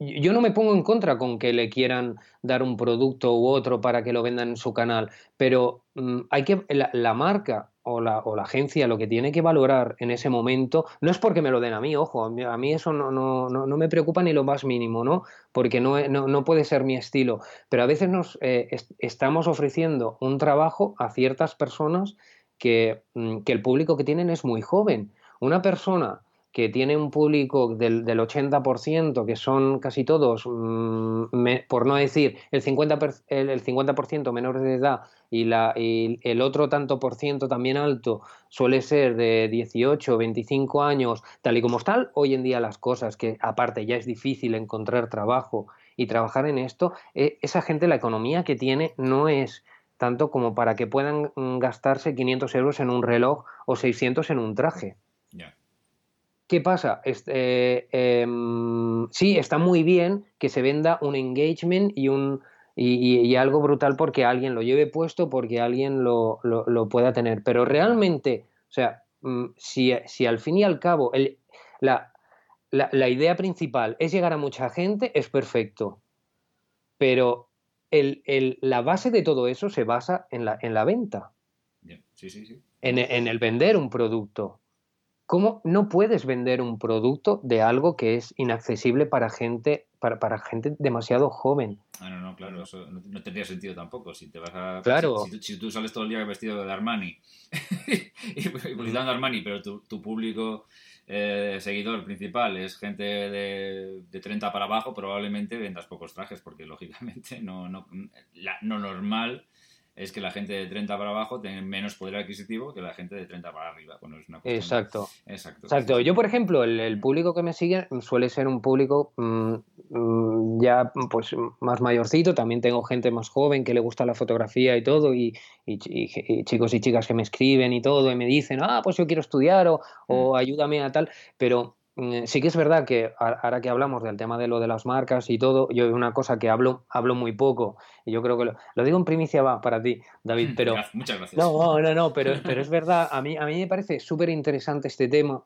[SPEAKER 2] yo no me pongo en contra con que le quieran dar un producto u otro para que lo vendan en su canal, pero mm, hay que la, marca o la, o la, agencia lo que tiene que valorar en ese momento no es porque me lo den a mí, ojo, a mí, eso no, no, no, me preocupa ni lo más mínimo, ¿no? Porque no, no puede ser mi estilo, pero a veces nos eh, estamos ofreciendo un trabajo a ciertas personas que, mm, que el público que tienen es muy joven. Una persona que tiene un público del, del 80%, que son casi todos, mm, por no decir el 50%, el, 50 menores de edad y, la, y el otro tanto por ciento también alto suele ser de 18, 25 años, tal y como están hoy en día las cosas, que aparte ya es difícil encontrar trabajo y trabajar en esto, e, esa gente la economía que tiene no es tanto como para que puedan mm, gastarse 500 euros en un reloj o 600 en un traje. ¿Qué pasa? Este, em, sí, está muy bien que se venda un engagement y un y, algo brutal porque alguien lo lleve puesto, porque alguien lo, pueda tener. Pero realmente, o sea, mm, si, al fin y al cabo la, idea principal es llegar a mucha gente, es perfecto. Pero la base de todo eso se basa en la, en la venta.
[SPEAKER 1] Sí, sí, sí.
[SPEAKER 2] en el vender un producto. ¿Cómo no puedes vender un producto de algo que es inaccesible para gente, para, para gente demasiado joven?
[SPEAKER 1] Ah, no, no, claro, eso no, tendría sentido tampoco. Si te vas a.
[SPEAKER 2] Claro.
[SPEAKER 1] Si, tú sales todo el día vestido de Armani y publicitando Armani, pero tu, tu público eh, seguidor principal es gente de, de, 30 para abajo, probablemente vendas pocos trajes, porque lógicamente no, no, la, no normal es que la gente de 30 para abajo tiene menos poder adquisitivo que la gente de 30 para arriba.
[SPEAKER 2] Exacto. Exacto. Yo, por ejemplo, el, público que me sigue suele ser un público mm, mm, ya pues más mayorcito. También tengo gente más joven que le gusta la fotografía y todo, y, chicos y chicas que me escriben y todo, y me dicen, ah, pues yo quiero estudiar o, o mm. ayúdame a tal. Pero sí que es verdad que ahora que hablamos del tema de lo de las marcas y todo, yo una cosa que hablo, hablo muy poco, y yo creo que lo, digo en primicia va para ti, David, pero...
[SPEAKER 1] Muchas gracias.
[SPEAKER 2] No, no, no, pero, pero es verdad, a mí, a mí me parece súper interesante este tema,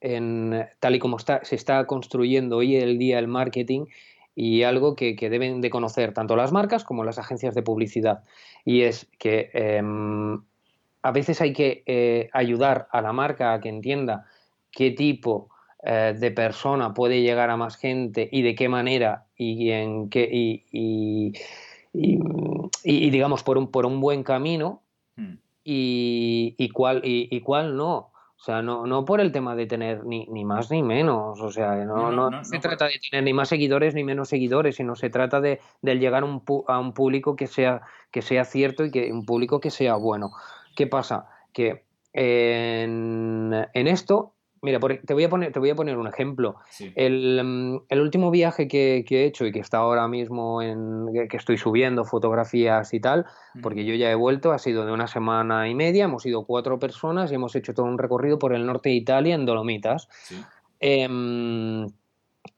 [SPEAKER 2] en, tal y como está, se está construyendo hoy el día el marketing, y algo que, deben de conocer tanto las marcas como las agencias de publicidad, y es que em, a veces hay que eh, ayudar a la marca a que entienda qué tipo eh, de persona puede llegar a más gente y de qué manera y en qué y, y, digamos por un por un buen camino hmm. y, cuál y, cuál no. O sea no, no por el tema de tener ni, ni más ni menos. O sea no, no, se trata de tener ni más seguidores ni menos seguidores sino se trata de, llegar un, a un público que sea que sea cierto y que un público que sea bueno. Qué pasa que en, en esto Mira, te voy a poner, te voy a poner un ejemplo. Mm, el, último viaje que, he hecho y que está ahora mismo en que estoy subiendo fotografías y tal, porque yo ya he vuelto, ha sido de una semana y media, hemos ido cuatro personas y hemos hecho todo un recorrido por el norte de Italia en Dolomitas. Em,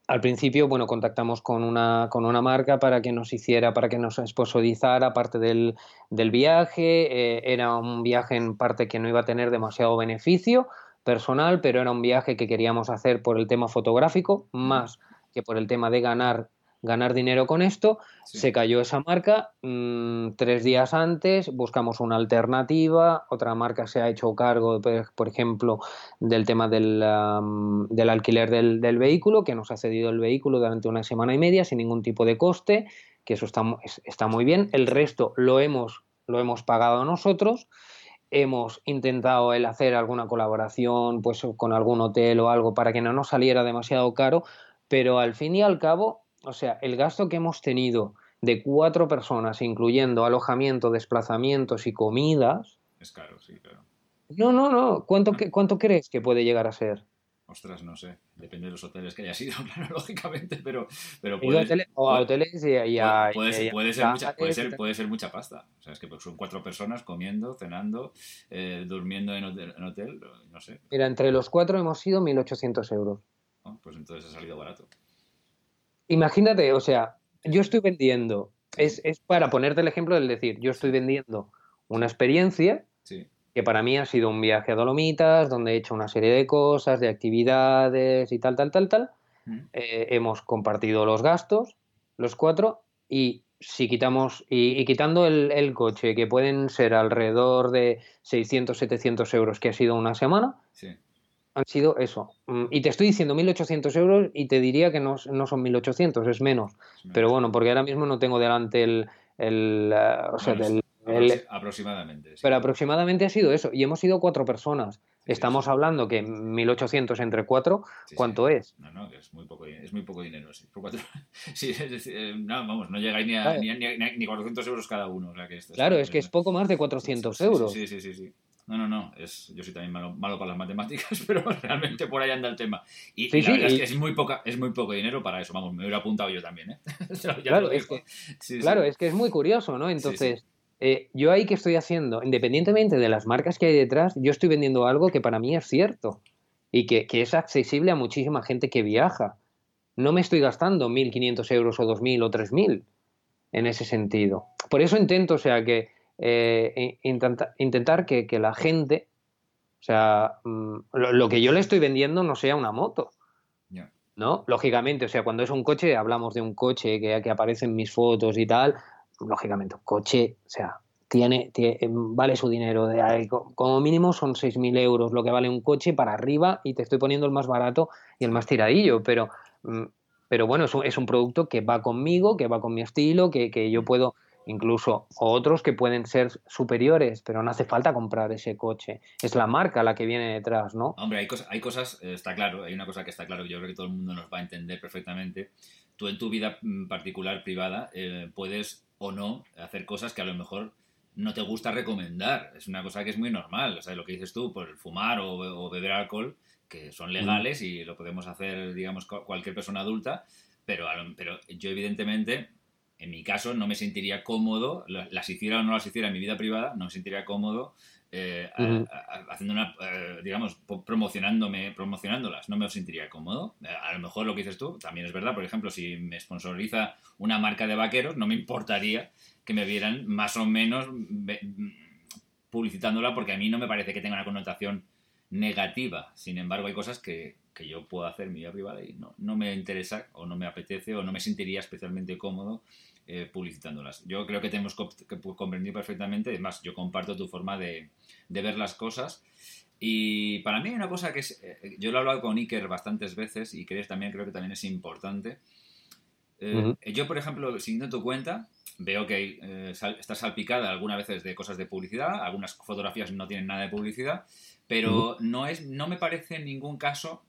[SPEAKER 2] al principio, bueno, contactamos con una, con una marca para que nos hiciera, para que nos sponsorizara parte del, viaje. Eh, era un viaje en parte que no iba a tener demasiado beneficio, personal, pero era un viaje que queríamos hacer por el tema fotográfico, más que por el tema de ganar, ganar dinero con esto. Se cayó esa marca. Mm, tres días antes buscamos una alternativa. Otra marca se ha hecho cargo, por ejemplo, del tema del, del alquiler del, del, vehículo, que nos ha cedido el vehículo durante una semana y media sin ningún tipo de coste, que eso está, está muy bien. El resto lo hemos, lo hemos pagado nosotros hemos intentado el hacer alguna colaboración pues con algún hotel o algo para que no nos saliera demasiado caro, pero al fin y al cabo, o sea, el gasto que hemos tenido de cuatro personas, incluyendo alojamiento, desplazamientos y comidas.
[SPEAKER 1] Es caro, sí, claro.
[SPEAKER 2] No, no, no. ¿Cuánto, ¿Cuánto crees que puede llegar a ser?
[SPEAKER 1] Ostras, no sé. Depende de los hoteles que hayas ido, claro, lógicamente, pero, pero
[SPEAKER 2] o a hoteles y, a,
[SPEAKER 1] puede, ser, puede, ser mucha, puede, ser, puede, ser, mucha pasta. O sea, es que son cuatro personas comiendo, cenando, eh, durmiendo en hotel, en hotel, no sé.
[SPEAKER 2] Mira, entre los cuatro hemos sido 1.800 euros.
[SPEAKER 1] pues entonces ha salido barato.
[SPEAKER 2] Imagínate, o sea, yo estoy vendiendo, es, es para ponerte el ejemplo del decir, yo estoy vendiendo una experiencia que para mí ha sido un viaje a Dolomitas, donde he hecho una serie de cosas, de actividades y tal, tal, tal, tal. Eh, hemos compartido los gastos, los cuatro, y si quitamos, y, quitando el, coche, que pueden ser alrededor de 600, 700 euros, que ha sido una semana, han sido eso. Mm, y te estoy diciendo 1.800 euros y te diría que no, no son 1.800, es menos. Pero bueno, porque ahora mismo no tengo delante el, el, eh, o sea, del,
[SPEAKER 1] aproximadamente.
[SPEAKER 2] Pero aproximadamente ha sido eso. Y hemos sido cuatro personas. Estamos hablando que 1.800 entre cuatro, ¿cuánto es?
[SPEAKER 1] No, no, que es muy poco, es muy poco dinero. Sí, eh, no, vamos, no llegáis ni a, ni, 400 euros cada uno.
[SPEAKER 2] claro, es, que es poco más de 400 euros.
[SPEAKER 1] Sí, sí, sí, sí. No, no, no. Es, yo soy también malo, malo, para las matemáticas, pero realmente por ahí anda el tema. Y, la verdad es que es muy, poca, es muy poco dinero para eso. Vamos, me hubiera apuntado yo también, ¿eh?
[SPEAKER 2] claro, es que, claro es que es muy curioso, ¿no? Entonces eh, yo ahí que estoy haciendo, independientemente de las marcas que hay detrás, yo estoy vendiendo algo que para mí es cierto y que, es accesible a muchísima gente que viaja. No me estoy gastando 1.500 euros o 2.000 o 3.000 en ese sentido. Por eso intento, o sea, que eh, intentar que, la gente, o sea, mm, lo, que yo le estoy vendiendo no sea una moto. ¿No? Lógicamente, o sea, cuando es un coche, hablamos de un coche que, que aparece en mis fotos y tal, lógicamente, coche, o sea, tiene, vale su dinero. De, como mínimo son 6.000 euros lo que vale un coche para arriba y te estoy poniendo el más barato y el más tiradillo, pero, mm, pero bueno, es un, producto que va conmigo, que va con mi estilo, que, que yo puedo incluso otros que pueden ser superiores, pero no hace falta comprar ese coche. Es la marca la que viene detrás, ¿no?
[SPEAKER 1] Hombre, hay, cosas, hay cosas, eh, está claro, hay una cosa que está claro yo creo que todo el mundo nos va a entender perfectamente. Tú en tu vida mm, particular, privada, eh, puedes o no hacer cosas que a lo mejor no te gusta recomendar. Es una cosa que es muy normal. O sea, lo que dices tú, por fumar o, beber alcohol, que son legales y lo podemos hacer, digamos, cualquier persona adulta, pero, pero yo evidentemente, en mi caso, no me sentiría cómodo, las hiciera o no las hiciera en mi vida privada, no me sentiría cómodo eh, haciendo una, eh, digamos, promocionándome, promocionándolas, no me sentiría cómodo. Eh, a lo mejor lo que dices tú también es verdad. Por ejemplo, si me sponsoriza una marca de vaqueros, no me importaría que me vieran más o menos publicitándola porque a mí no me parece que tenga una connotación negativa. Sin embargo, hay cosas que, que yo puedo hacer en mi vida privada y no, no me interesa o no me apetece o no me sentiría especialmente cómodo eh, publicitándolas. Yo creo que tenemos que comprender perfectamente, además yo comparto tu forma de, ver las cosas y para mí hay una cosa que es, eh, yo lo he hablado con Iker bastantes veces y crees también creo que también es importante. Eh, yo, por ejemplo, siguiendo tu cuenta, veo que está salpicada algunas veces de cosas de publicidad, algunas fotografías no tienen nada de publicidad, pero no, es, no me parece en ningún caso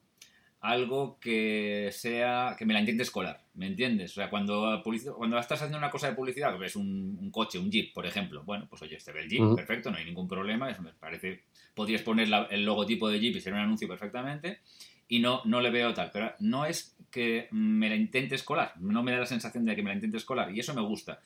[SPEAKER 1] algo que sea que me la intentes colar, ¿me entiendes? O sea, cuando, cuando estás haciendo una cosa de publicidad, que ves un, coche, un Jeep, por ejemplo, bueno, pues oye, este ve el Jeep, perfecto, no hay ningún problema, eso me parece, podrías poner el logotipo de Jeep y sería un anuncio perfectamente, y no, no le veo tal, pero no es que me la intentes colar, no me da la sensación de que me la intentes colar, y eso me gusta.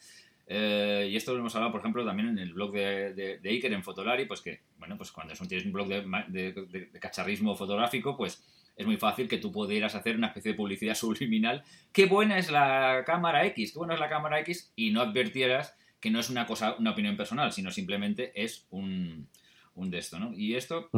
[SPEAKER 1] Eh, y esto lo hemos hablado, por ejemplo, también en el blog de, de, Iker, en Fotolari, pues que, bueno, pues cuando tienes un blog de, de cacharrismo fotográfico, pues es muy fácil que tú pudieras hacer una especie de publicidad subliminal. Qué buena es la cámara X, qué buena es la cámara X, y no advirtieras que no es una cosa, una opinión personal, sino simplemente es un, un de esto, ¿no? Y esto,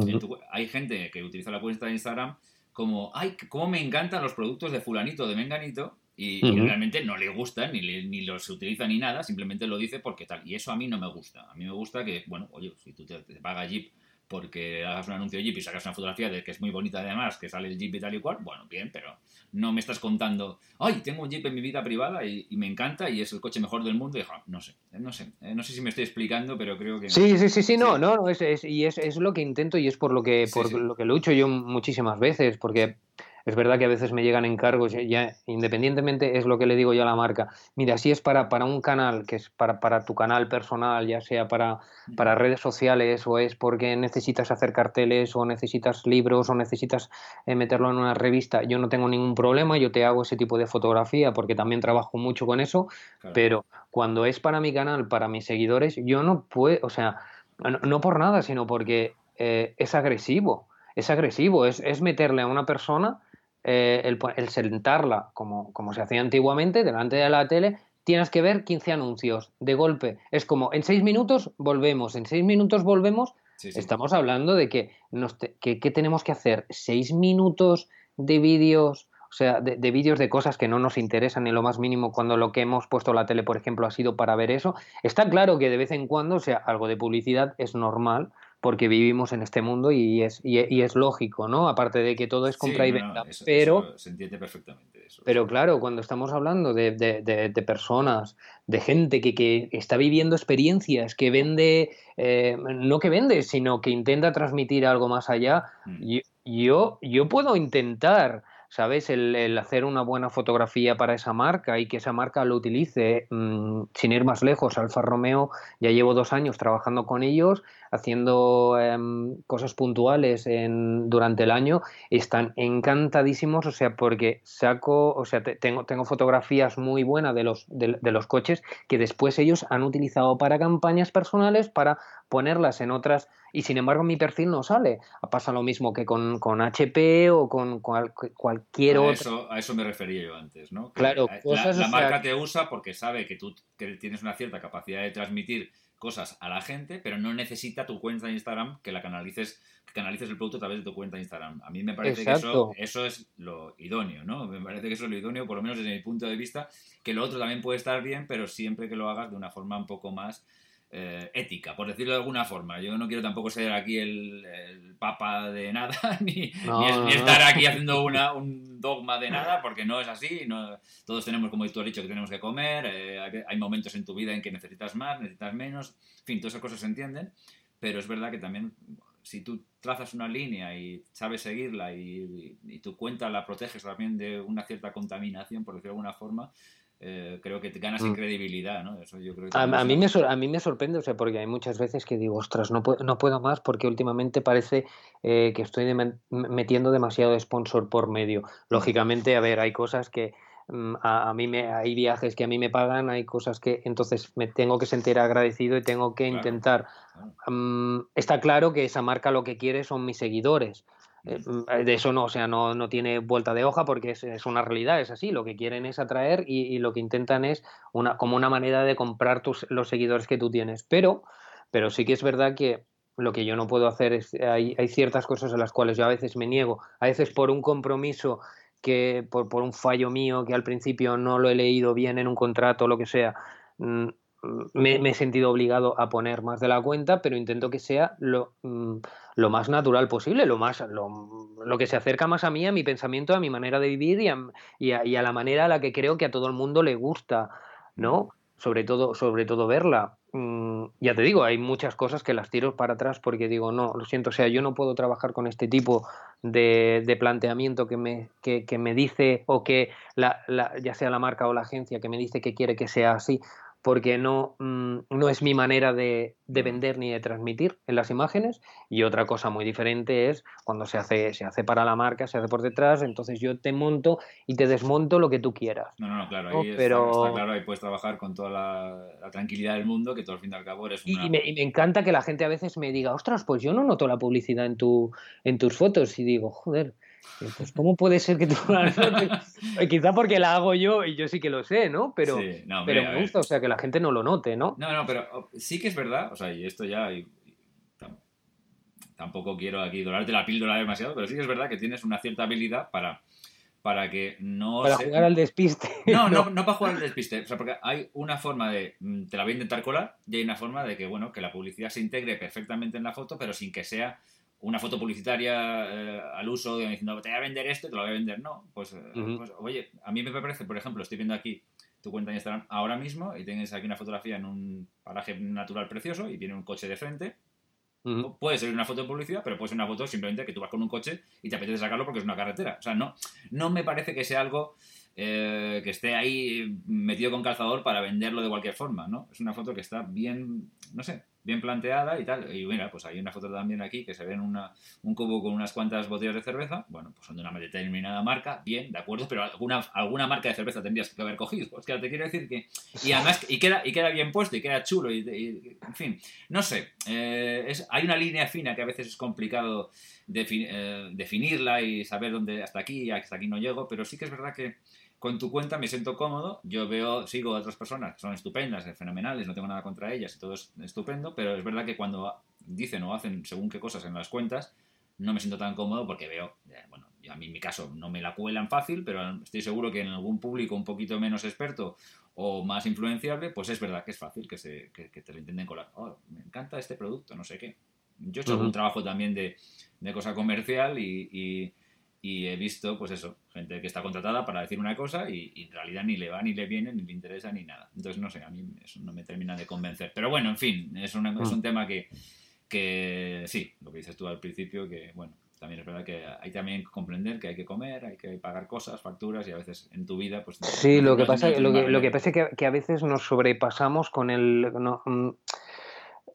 [SPEAKER 1] hay gente que utiliza la cuenta de Instagram como, ay, cómo me encantan los productos de fulanito, de menganito, y, realmente no le gustan, ni, ni los utiliza ni nada, simplemente lo dice porque tal. Y eso a mí no me gusta. A mí me gusta que, bueno, oye, si tú te, te paga Jeep porque hagas un anuncio de Jeep y sacas una fotografía de que es muy bonita además, que sale el Jeep y tal y cual, bueno, bien, pero no me estás contando, ay, tengo un Jeep en mi vida privada y, me encanta y es el coche mejor del mundo y no sé, no sé, eh, no sé si me estoy explicando, pero creo que...
[SPEAKER 2] Sí, sí, sí, sí, no, no, es, y es, es, lo que intento y es por lo que, por lo que lucho yo muchísimas veces, porque es verdad que a veces me llegan encargos, ya independientemente es lo que le digo yo a la marca. Mira, si es para, para un canal, que es para, para tu canal personal, ya sea para, para redes sociales, o es porque necesitas hacer carteles, o necesitas libros, o necesitas eh, meterlo en una revista, yo no tengo ningún problema, yo te hago ese tipo de fotografía porque también trabajo mucho con eso, pero cuando es para mi canal, para mis seguidores, yo no puedo, o sea, no, por nada, sino porque eh, es agresivo, es agresivo, es, es meterle a una persona eh, el, el, sentarla como, como se hacía antiguamente delante de la tele, tienes que ver 15 anuncios de golpe. Es como en 6 minutos volvemos, en 6 minutos volvemos. Estamos hablando de que, nos que, tenemos que hacer 6 minutos de vídeos o sea, de, vídeos de cosas que no nos interesan ni lo más mínimo cuando lo que hemos puesto la tele, por ejemplo, ha sido para ver eso. Está claro que de vez en cuando, o sea, algo de publicidad es normal porque vivimos en este mundo y es, y, es lógico, ¿no? Aparte de que todo es compra y venta. pero
[SPEAKER 1] se entiende perfectamente eso.
[SPEAKER 2] Pero claro, cuando estamos hablando de, de, personas, de gente que, que, está viviendo experiencias, que vende, eh, no que vende, sino que intenta transmitir algo más allá, mm. yo, yo puedo intentar ¿sabes? El, hacer una buena fotografía para esa marca y que esa marca lo utilice. Mm, sin ir más lejos, Alfa Romeo ya llevo dos años trabajando con ellos, haciendo em, cosas puntuales durante el año. Están encantadísimos, o sea, porque saco, o sea, tengo, tengo fotografías muy buenas de los coches que después ellos han utilizado para campañas personales, para ponerlas en otras y sin embargo mi perfil no sale. Pasa lo mismo que con, con HP o con, cualquier otro.
[SPEAKER 1] Eso, a eso me refería yo antes, ¿no?
[SPEAKER 2] claro,
[SPEAKER 1] la, marca te usa porque sabe que tú que tienes una cierta capacidad de transmitir cosas a la gente, pero no necesita tu cuenta de Instagram que la canalices, que canalices el producto a través de tu cuenta de Instagram. A mí me parece que eso, eso es lo idóneo, ¿no? Me parece que eso es lo idóneo, por lo menos desde mi punto de vista, que lo otro también puede estar bien, pero siempre que lo hagas de una forma un poco más eh, ética, por decirlo de alguna forma. Yo no quiero tampoco ser aquí el, papa de nada, ni, estar aquí haciendo una, un dogma de nada, porque no es así. Todos tenemos, como tú has dicho, que tenemos que comer, eh, hay, momentos en tu vida en que necesitas más, necesitas menos, en fin, todas esas cosas se entienden, pero es verdad que también si tú trazas una línea y sabes seguirla y, y tu cuenta la proteges también de una cierta contaminación, por decirlo de alguna forma, eh, creo que ganas en mm. credibilidad, ¿no? Eso yo creo
[SPEAKER 2] a, mí me a mí me sorprende, o sea, porque hay muchas veces que digo, ostras, no puedo, no puedo más porque últimamente parece eh, que estoy metiendo demasiado sponsor por medio. Lógicamente, a ver, hay cosas que mm, a, mí me, hay viajes que a mí me pagan, hay cosas que entonces me tengo que sentir agradecido y tengo que intentar. Mm, está claro que esa marca lo que quiere son mis seguidores. Eh, mm, de eso no, o sea, no, no tiene vuelta de hoja porque es, es, una realidad, es así. Lo que quieren es atraer y, lo que intentan es una, como una manera de comprar tus, los seguidores que tú tienes. Pero, pero sí que es verdad que lo que yo no puedo hacer es, hay, hay ciertas cosas a las cuales yo a veces me niego, a veces por un compromiso que, por, por un fallo mío que al principio no lo he leído bien en un contrato o lo que sea, mm, me, he sentido obligado a poner más de la cuenta, pero intento que sea lo, mm, lo más natural posible, lo, más, lo, que se acerca más a mí, a mi pensamiento, a mi manera de vivir y a, y a, la manera a la que creo que a todo el mundo le gusta, ¿no? Sobre todo, sobre todo verla. Mm, ya te digo, hay muchas cosas que las tiro para atrás porque digo, no, lo siento, o sea, yo no puedo trabajar con este tipo de, de planteamiento que me, que, que, me dice, o que la, la, ya sea la marca o la agencia que me dice que quiere que sea así, porque no, mm, no es mi manera de, de, vender ni de transmitir en las imágenes. Y otra cosa muy diferente es cuando se hace, se hace para la marca, se hace por detrás, entonces yo te monto y te desmonto lo que tú quieras.
[SPEAKER 1] No, no, no claro, ahí Pero... está, claro, ahí puedes trabajar con toda la, tranquilidad del mundo, que todo al fin y al cabo eres
[SPEAKER 2] una... Y, me, y, me, encanta que la gente a veces me diga, ostras, pues yo no noto la publicidad en, tu, en tus fotos. Y digo, joder, pues, ¿cómo puede ser que tú eh, Quizá porque la hago yo y yo sí que lo sé, ¿no? Pero, pero me gusta, o sea, que la gente no lo note, ¿no?
[SPEAKER 1] No, no, pero oh, sí que es verdad, o sea, y esto ya. tampoco quiero aquí dorarte la píldora demasiado, pero sí que es verdad que tienes una cierta habilidad para, para que no.
[SPEAKER 2] Para jugar al despiste.
[SPEAKER 1] No, no, no, para jugar al despiste. O sea, porque hay una forma de. Mm, te la voy a intentar colar y hay una forma de que, bueno, que la publicidad se integre perfectamente en la foto, pero sin que sea una foto publicitaria eh, al uso, diciendo, te voy a vender esto, te lo voy a vender, no. Pues, eh, pues, oye, a mí me parece, por ejemplo, estoy viendo aquí tu cuenta de Instagram ahora mismo y tienes aquí una fotografía en un paraje natural precioso y tiene un coche de frente. Puede ser una foto de publicidad, pero puede ser una foto simplemente que tú vas con un coche y te apetece sacarlo porque es una carretera. O sea, no, no me parece que sea algo eh, que esté ahí metido con calzador para venderlo de cualquier forma, ¿no? Es una foto que está bien, no sé, bien planteada y tal. Y mira, pues hay una foto también aquí que se ve en una, un cubo con unas cuantas botellas de cerveza. Bueno, pues son de una determinada marca, bien, de acuerdo, pero alguna, alguna marca de cerveza tendrías que haber cogido. Es que te quiero decir que. Y además, y queda, y queda bien puesto, y queda chulo, y, en fin, no sé. Eh, es, hay una línea fina que a veces es complicado eh, definirla y saber dónde hasta aquí, hasta aquí no llego, pero sí que es verdad que con tu cuenta me siento cómodo, yo veo, sigo a otras personas que son estupendas, fenomenales, no tengo nada contra ellas y todo es estupendo, pero es verdad que cuando dicen o hacen según qué cosas en las cuentas, no me siento tan cómodo porque veo, eh, bueno, a mí en mi caso no me la cuelan fácil, pero estoy seguro que en algún público un poquito menos experto o más influenciable, pues es verdad que es fácil que, se, que, te lo intenten colar. Oh, me encanta este producto, no sé qué. Yo he hecho un trabajo también de, de cosa comercial y y he visto, pues eso, gente que está contratada para decir una cosa y, en realidad ni le va, ni le viene, ni le interesa, ni nada. Entonces, no sé, a mí eso no me termina de convencer. Pero bueno, en fin, es, es un mm. tema que, que sí, lo que dices tú al principio, que bueno, también es verdad que hay también que comprender que hay que comer, hay que pagar cosas, facturas y a veces en tu vida pues...
[SPEAKER 2] Sí, lo, que pasa, lo, que, lo que pasa es que, a veces nos sobrepasamos con el... No, mm,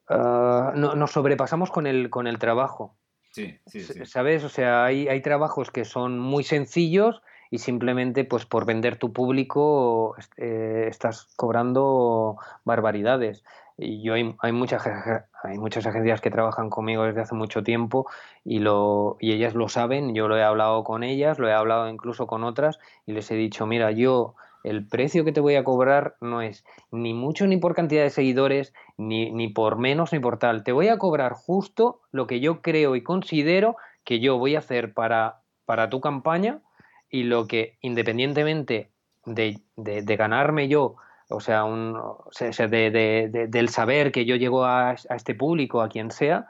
[SPEAKER 2] ah, no, nos sobrepasamos con el, con el trabajo.
[SPEAKER 1] Sí, sí, sí.
[SPEAKER 2] ¿Sabes? O sea, hay, hay trabajos que son muy sencillos y simplemente pues por vender tu público eh, estás cobrando barbaridades. Y yo hay, hay, muchas, hay muchas agencias que trabajan conmigo desde hace mucho tiempo y, lo, y ellas lo saben, yo lo he hablado con ellas, lo he hablado incluso con otras y les he dicho, mira, yo el precio que te voy a cobrar no es ni mucho ni por cantidad de seguidores, ni, ni, por menos ni por tal. Te voy a cobrar justo lo que yo creo y considero que yo voy a hacer para, para tu campaña y lo que independientemente de, de, ganarme yo, o sea, un, de, del saber que yo llego a, a, este público, a quien sea,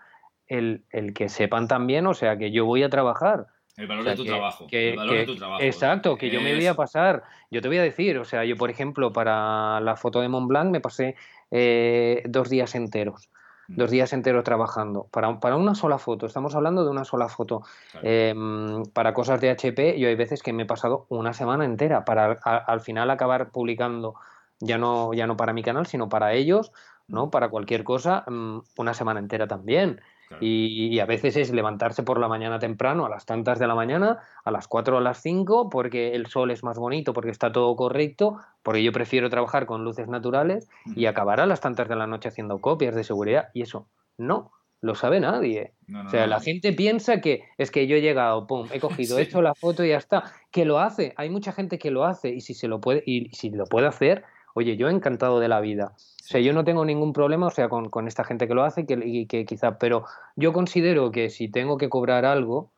[SPEAKER 2] el, el que sepan también, o sea, que yo voy a trabajar
[SPEAKER 1] el valor, de, tu trabajo, el valor de tu trabajo.
[SPEAKER 2] Exacto, que yo me voy a pasar. Yo te voy a decir, o sea, yo por ejemplo para la foto de Mont Blanc me pasé eh, dos días enteros. Mm. Dos días enteros trabajando. Para, para una sola foto, estamos hablando de una sola foto. Em, para cosas de HP, yo hay veces que me he pasado una semana entera para al final acabar publicando, ya no, ya no para mi canal, sino para ellos, ¿no? Mm. Para cualquier cosa, mm, una semana entera también. Y, a veces es levantarse por la mañana temprano, a las tantas de la mañana, a las 4 o a las 5, porque el sol es más bonito, porque está todo correcto, porque yo prefiero trabajar con luces naturales y acabar a las tantas de la noche haciendo copias de seguridad. Y eso no lo sabe nadie. o sea, la gente piensa que es que yo he llegado, pum, he cogido, he hecho la foto y ya está. Que lo hace, hay mucha gente que lo hace y si se lo puede, y si lo puede hacer, oye, yo he encantado de la vida. O sea, yo no tengo ningún problema, o sea, con, esta gente que lo hace que, y que quizá, pero yo considero que si tengo que cobrar algo,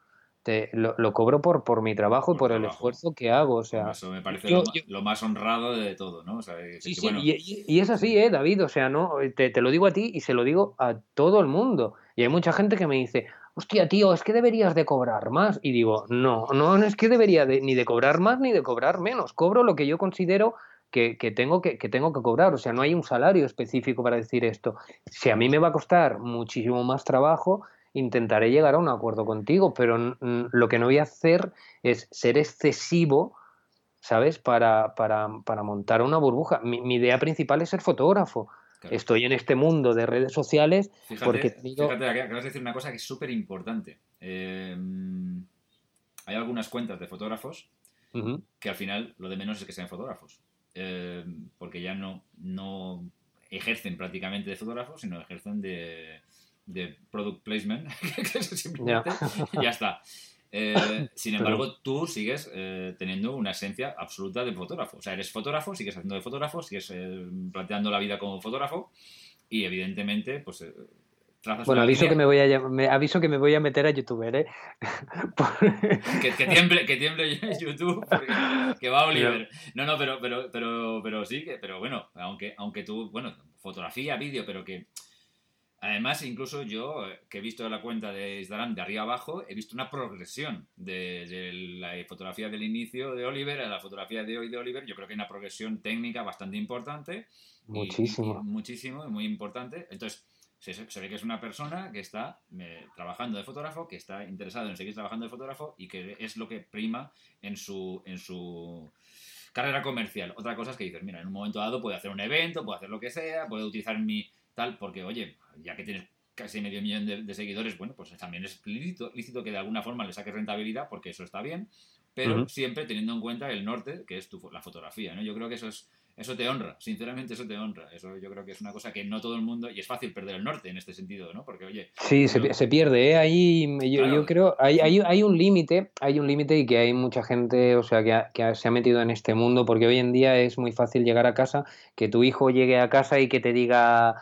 [SPEAKER 2] te, lo, cobro por, por mi trabajo y por el esfuerzo que hago. O sea,
[SPEAKER 1] eso me parece lo, más honrado de todo, ¿no?
[SPEAKER 2] sí, sí, y, es así, ¿eh, David? O sea, no te, te, lo digo a ti y se lo digo a todo el mundo. Y hay mucha gente que me dice, hostia, tío, es que deberías de cobrar más. Y digo, no, no es que debería ni de cobrar más ni de cobrar menos. Cobro lo que yo considero que, tengo que, tengo que cobrar. O sea, no hay un salario específico para decir esto. Si a mí me va a costar muchísimo más trabajo, intentaré llegar a un acuerdo contigo, pero lo que no voy a hacer es ser excesivo, ¿sabes? Para, para, para montar una burbuja. Mi, idea principal es ser fotógrafo. Estoy en este mundo de redes sociales porque...
[SPEAKER 1] Fíjate, acabas de decir una cosa que es súper importante. Em, hay algunas cuentas de fotógrafos que al final lo de menos es que sean fotógrafos. Eh, porque ya no, no ejercen prácticamente de fotógrafos, sino ejercen de, de product placement, que simplemente ya está. Eh, sin embargo, tú sigues eh, teniendo una esencia absoluta de fotógrafo. O sea, eres fotógrafo, sigues haciendo de fotógrafo, sigues planteando la vida como fotógrafo y evidentemente, pues
[SPEAKER 2] bueno, aviso que, me voy a, me aviso que me voy a meter a youtuber, ¿eh?
[SPEAKER 1] que, que, tiemble, que tiemble YouTube, porque, que va Oliver. No, no, pero, pero, pero, pero sí, que, pero bueno, aunque, aunque tú, bueno, fotografía, vídeo, pero que además incluso yo, que he visto la cuenta de Instagram de arriba abajo, he visto una progresión de, la fotografía del inicio de Oliver a la fotografía de hoy de Oliver. Yo creo que hay una progresión técnica bastante importante.
[SPEAKER 2] Muchísimo.
[SPEAKER 1] muchísimo, muy importante. Entonces, se, ve que es una persona que está eh, trabajando de fotógrafo, que está interesado en seguir trabajando de fotógrafo y que es lo que prima en su, en su carrera comercial. Otra cosa es que dices, mira, en un momento dado puede hacer un evento, puede hacer lo que sea, puede utilizar mi, tal, porque, oye, ya que tienes casi medio millón de, seguidores, bueno, pues también es lícito, lícito, que de alguna forma le saques rentabilidad, porque eso está bien, pero siempre teniendo en cuenta el norte, que es tu, la fotografía, ¿no? Yo creo que eso es eso te honra, sinceramente eso te honra. Eso yo creo que es una cosa que no todo el mundo, y es fácil perder el norte en este sentido, ¿no? Porque, oye...
[SPEAKER 2] Sí, se, pierde, ¿eh? Ahí yo, creo, hay, hay, un límite, hay un límite y que hay mucha gente, o sea, que, se ha metido en este mundo, porque hoy en día es muy fácil llegar a casa, que tu hijo llegue a casa y que te diga,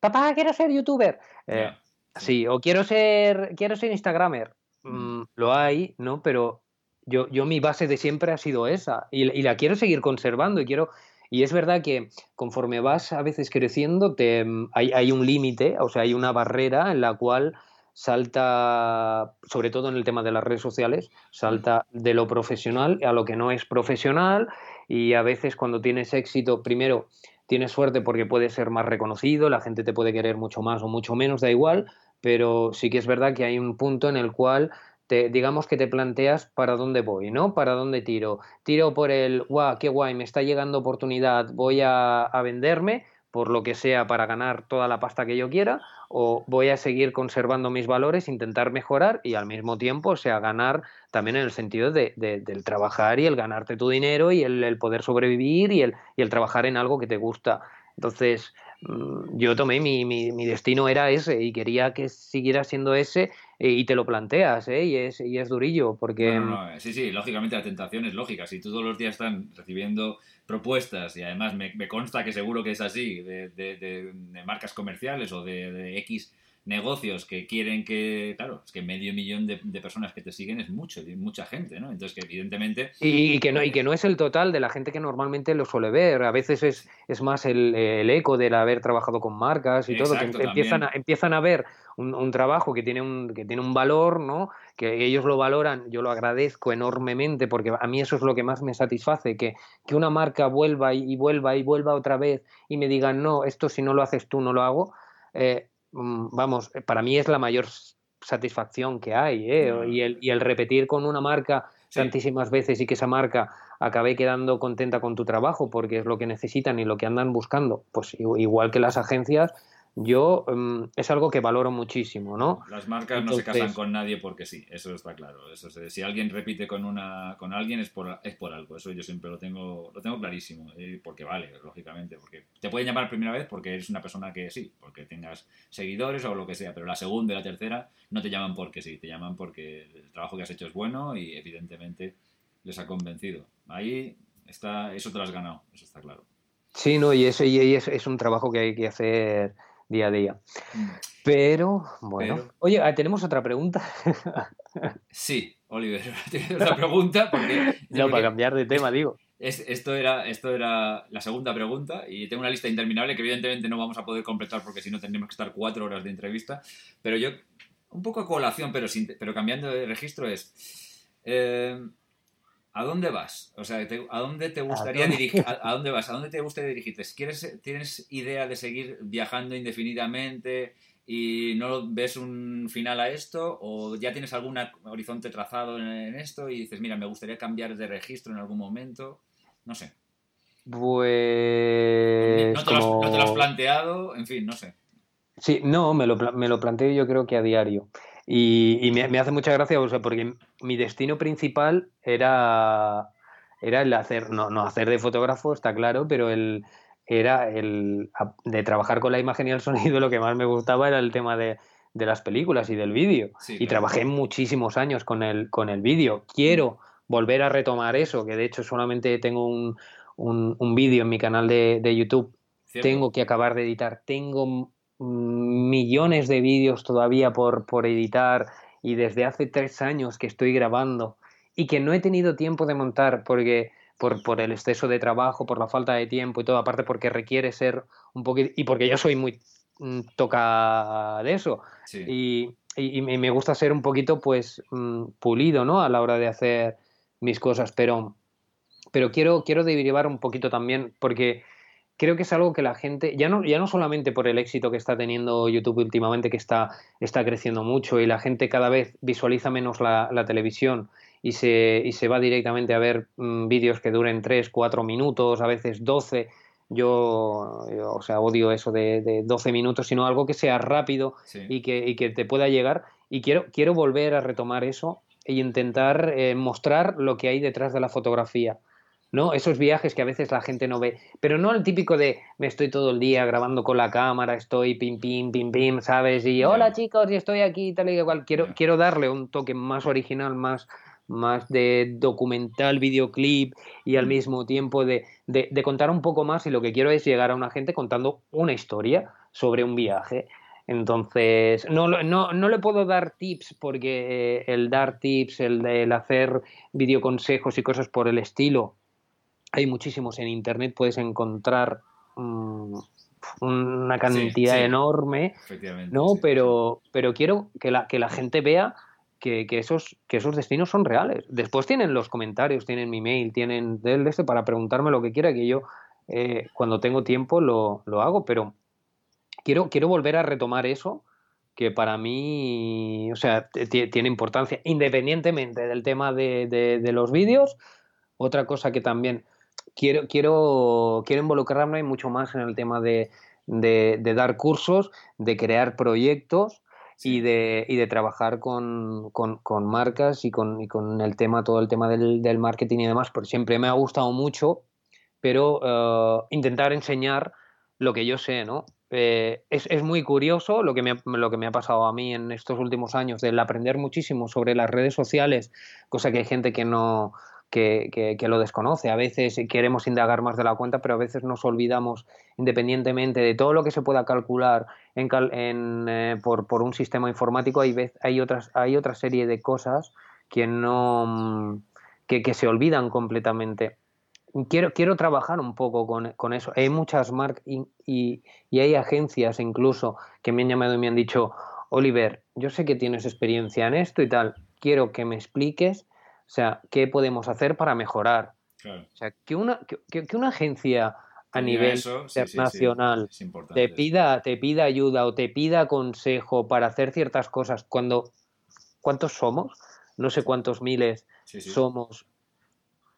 [SPEAKER 2] papá, quiero ser youtuber. Eh, sí. o quiero ser, quiero ser instagramer. Mm, lo hay, ¿no? Pero yo, yo mi base de siempre ha sido esa y, y, la quiero seguir conservando y quiero y es verdad que conforme vas a veces creciendo, te, mm, hay, un límite, o sea, hay una barrera en la cual salta, sobre todo en el tema de las redes sociales, salta de lo profesional a lo que no es profesional y a veces cuando tienes éxito, primero tienes suerte porque puedes ser más reconocido, la gente te puede querer mucho más o mucho menos, da igual, pero sí que es verdad que hay un punto en el cual digamos que te planteas para dónde voy, ¿no? ¿Para dónde tiro? Tiro por el, guau, qué guay, me está llegando oportunidad, voy a, venderme por lo que sea para ganar toda la pasta que yo quiera, o voy a seguir conservando mis valores, intentar mejorar y al mismo tiempo, o sea, ganar también en el sentido de, del trabajar y el ganarte tu dinero y el, poder sobrevivir y el, y el trabajar en algo que te gusta. Entonces, yo tomé mi, mi, mi, destino era ese y quería que siguiera siendo ese eh, y te lo planteas, ¿eh? Y es, y es durillo, porque...
[SPEAKER 1] Eh, sí, sí, lógicamente la tentación es lógica. Si todos los días están recibiendo propuestas y además me, consta que seguro que es así, de, de, de, marcas comerciales o de, X negocios que quieren que, claro, es que medio millón de, personas que te siguen es mucho, mucha gente, ¿no? Entonces que evidentemente...
[SPEAKER 2] Y, que no, y que no es el total de la gente que normalmente lo suele ver, a veces es, es más el, el eco del haber trabajado con marcas y todo, que empiezan a, empiezan a ver un, un, trabajo que tiene un, que tiene un valor, ¿no? Que ellos lo valoran, yo lo agradezco enormemente porque a mí eso es lo que más me satisface, que, que una marca vuelva y, vuelva y vuelva otra vez y me digan, no, esto si no lo haces tú no lo hago. Eh, vamos, eh, para mí es la mayor satisfacción que hay, ¿eh? y, el, y el repetir con una marca tantísimas veces y que esa marca acabe quedando contenta con tu trabajo porque es lo que necesitan y lo que andan buscando, pues igual que las agencias, yo mm, es algo que valoro muchísimo, ¿no?
[SPEAKER 1] Las marcas no se casan con nadie porque sí, eso está claro. Eso si alguien repite con una con alguien es por es por algo. Eso yo siempre lo tengo lo tengo clarísimo, eh, porque vale, lógicamente, porque te pueden llamar primera vez porque eres una persona que sí, porque tengas seguidores o lo que sea, pero la segunda y la tercera no te llaman porque sí, te llaman porque el trabajo que has hecho es bueno y evidentemente les ha convencido. Ahí está, eso te lo has ganado, eso está claro.
[SPEAKER 2] Sí, no, y eso y es, es un trabajo que hay que hacer día a día. Mm. Pero, bueno. Oye, ah, ¿tenemos otra pregunta?
[SPEAKER 1] sí, Oliver, tienes otra pregunta. Porque,
[SPEAKER 2] no, para cambiar de tema, digo.
[SPEAKER 1] esto, era, esto era la segunda pregunta y tengo una lista interminable que evidentemente no vamos a poder completar porque si no tendríamos que estar cuatro horas de entrevista. Pero yo, un poco a colación, pero, sin, pero cambiando de registro es... Eh, ¿A dónde vas? O sea, ¿a dónde te gustaría dirigir? ¿A, dónde vas? ¿A dónde te gustaría dirigirte? ¿Quieres, ¿Tienes idea de seguir viajando indefinidamente y no ves un final a esto? ¿O ya tienes algún horizonte trazado en, esto y dices, mira, me gustaría cambiar de registro en algún momento? No sé.
[SPEAKER 2] Pues...
[SPEAKER 1] ¿No te, lo has, planteado? En fin, no sé.
[SPEAKER 2] Sí, no, me lo, me lo planteo yo creo que a diario. Y, me, hace mucha gracia, o sea, porque mi destino principal era, era el hacer, no, no hacer de fotógrafo, está claro, pero el, era el de trabajar con la imagen y el sonido, lo que más me gustaba era el tema de, de las películas y del vídeo. y trabajé muchísimos años con el, con el vídeo. Quiero volver a retomar eso, que de hecho solamente tengo un, un, vídeo en mi canal de, de YouTube. Tengo que acabar de editar. Tengo millones de vídeos todavía por, por editar y desde hace tres años que estoy grabando y que no he tenido tiempo de montar porque por, por, el exceso de trabajo, por la falta de tiempo y todo, aparte porque requiere ser un poquito, y porque yo soy muy mm, toca de eso, y, y, me gusta ser un poquito pues mm, pulido, ¿no? A la hora de hacer mis cosas, pero, pero quiero, quiero derivar un poquito también, porque creo que es algo que la gente, ya no, ya no solamente por el éxito que está teniendo YouTube últimamente, que está, está creciendo mucho y la gente cada vez visualiza menos la, televisión y se, y se, va directamente a ver mm, vídeos que duren 3, 4 minutos, a veces 12, yo, o sea, odio eso de, de, 12 minutos, sino algo que sea rápido y, que, y, que, te pueda llegar. Y quiero, quiero volver a retomar eso e intentar eh, mostrar lo que hay detrás de la fotografía. ¿No? Esos viajes que a veces la gente no ve, pero no el típico de me estoy todo el día grabando con la cámara, estoy pim pim pim pim, ¿sabes? Y hola chicos, y estoy aquí tal y igual. Quiero quiero darle un toque más original, más más de documental, videoclip y al mm. mismo tiempo de, de, contar un poco más y lo que quiero es llegar a una gente contando una historia sobre un viaje. Entonces, no, no, no le puedo dar tips porque eh, el dar tips, el, el hacer videoconsejos y cosas por el estilo, hay muchísimos en internet, puedes encontrar mm, una cantidad enorme, ¿no? pero, pero quiero que la, que la gente vea que, esos, que esos destinos son reales. Después tienen los comentarios, tienen mi mail, tienen del este para preguntarme lo que quiera, que yo eh, cuando tengo tiempo lo, hago, pero quiero, quiero volver a retomar eso que para mí, o sea, tiene importancia, independientemente del tema de, de los vídeos. Otra cosa que también quiero, quiero, quiero involucrarme mucho más en el tema de, dar cursos, de crear proyectos y, de, y de trabajar con, marcas y con, y con, el tema, todo el tema del, marketing y demás, porque siempre me ha gustado mucho, pero eh, intentar enseñar lo que yo sé, ¿no? Eh, es, es, muy curioso lo que, me, lo que me ha pasado a mí en estos últimos años, del aprender muchísimo sobre las redes sociales, cosa que hay gente que no, que, lo desconoce. A veces queremos indagar más de la cuenta, pero a veces nos olvidamos, independientemente de todo lo que se pueda calcular en, eh, por, un sistema informático, hay, hay, otras, hay otra serie de cosas que, no, que, se olvidan completamente. Quiero, quiero trabajar un poco con, eso. Hay muchas marcas y, y hay agencias incluso que me han llamado y me han dicho, Oliver, yo sé que tienes experiencia en esto y tal, quiero que me expliques o sea, ¿qué podemos hacer para mejorar? O sea, que una, que, una agencia a nivel internacional te, pida, te pida ayuda o te pida consejo para hacer ciertas cosas cuando... ¿Cuántos somos? No sé cuántos miles somos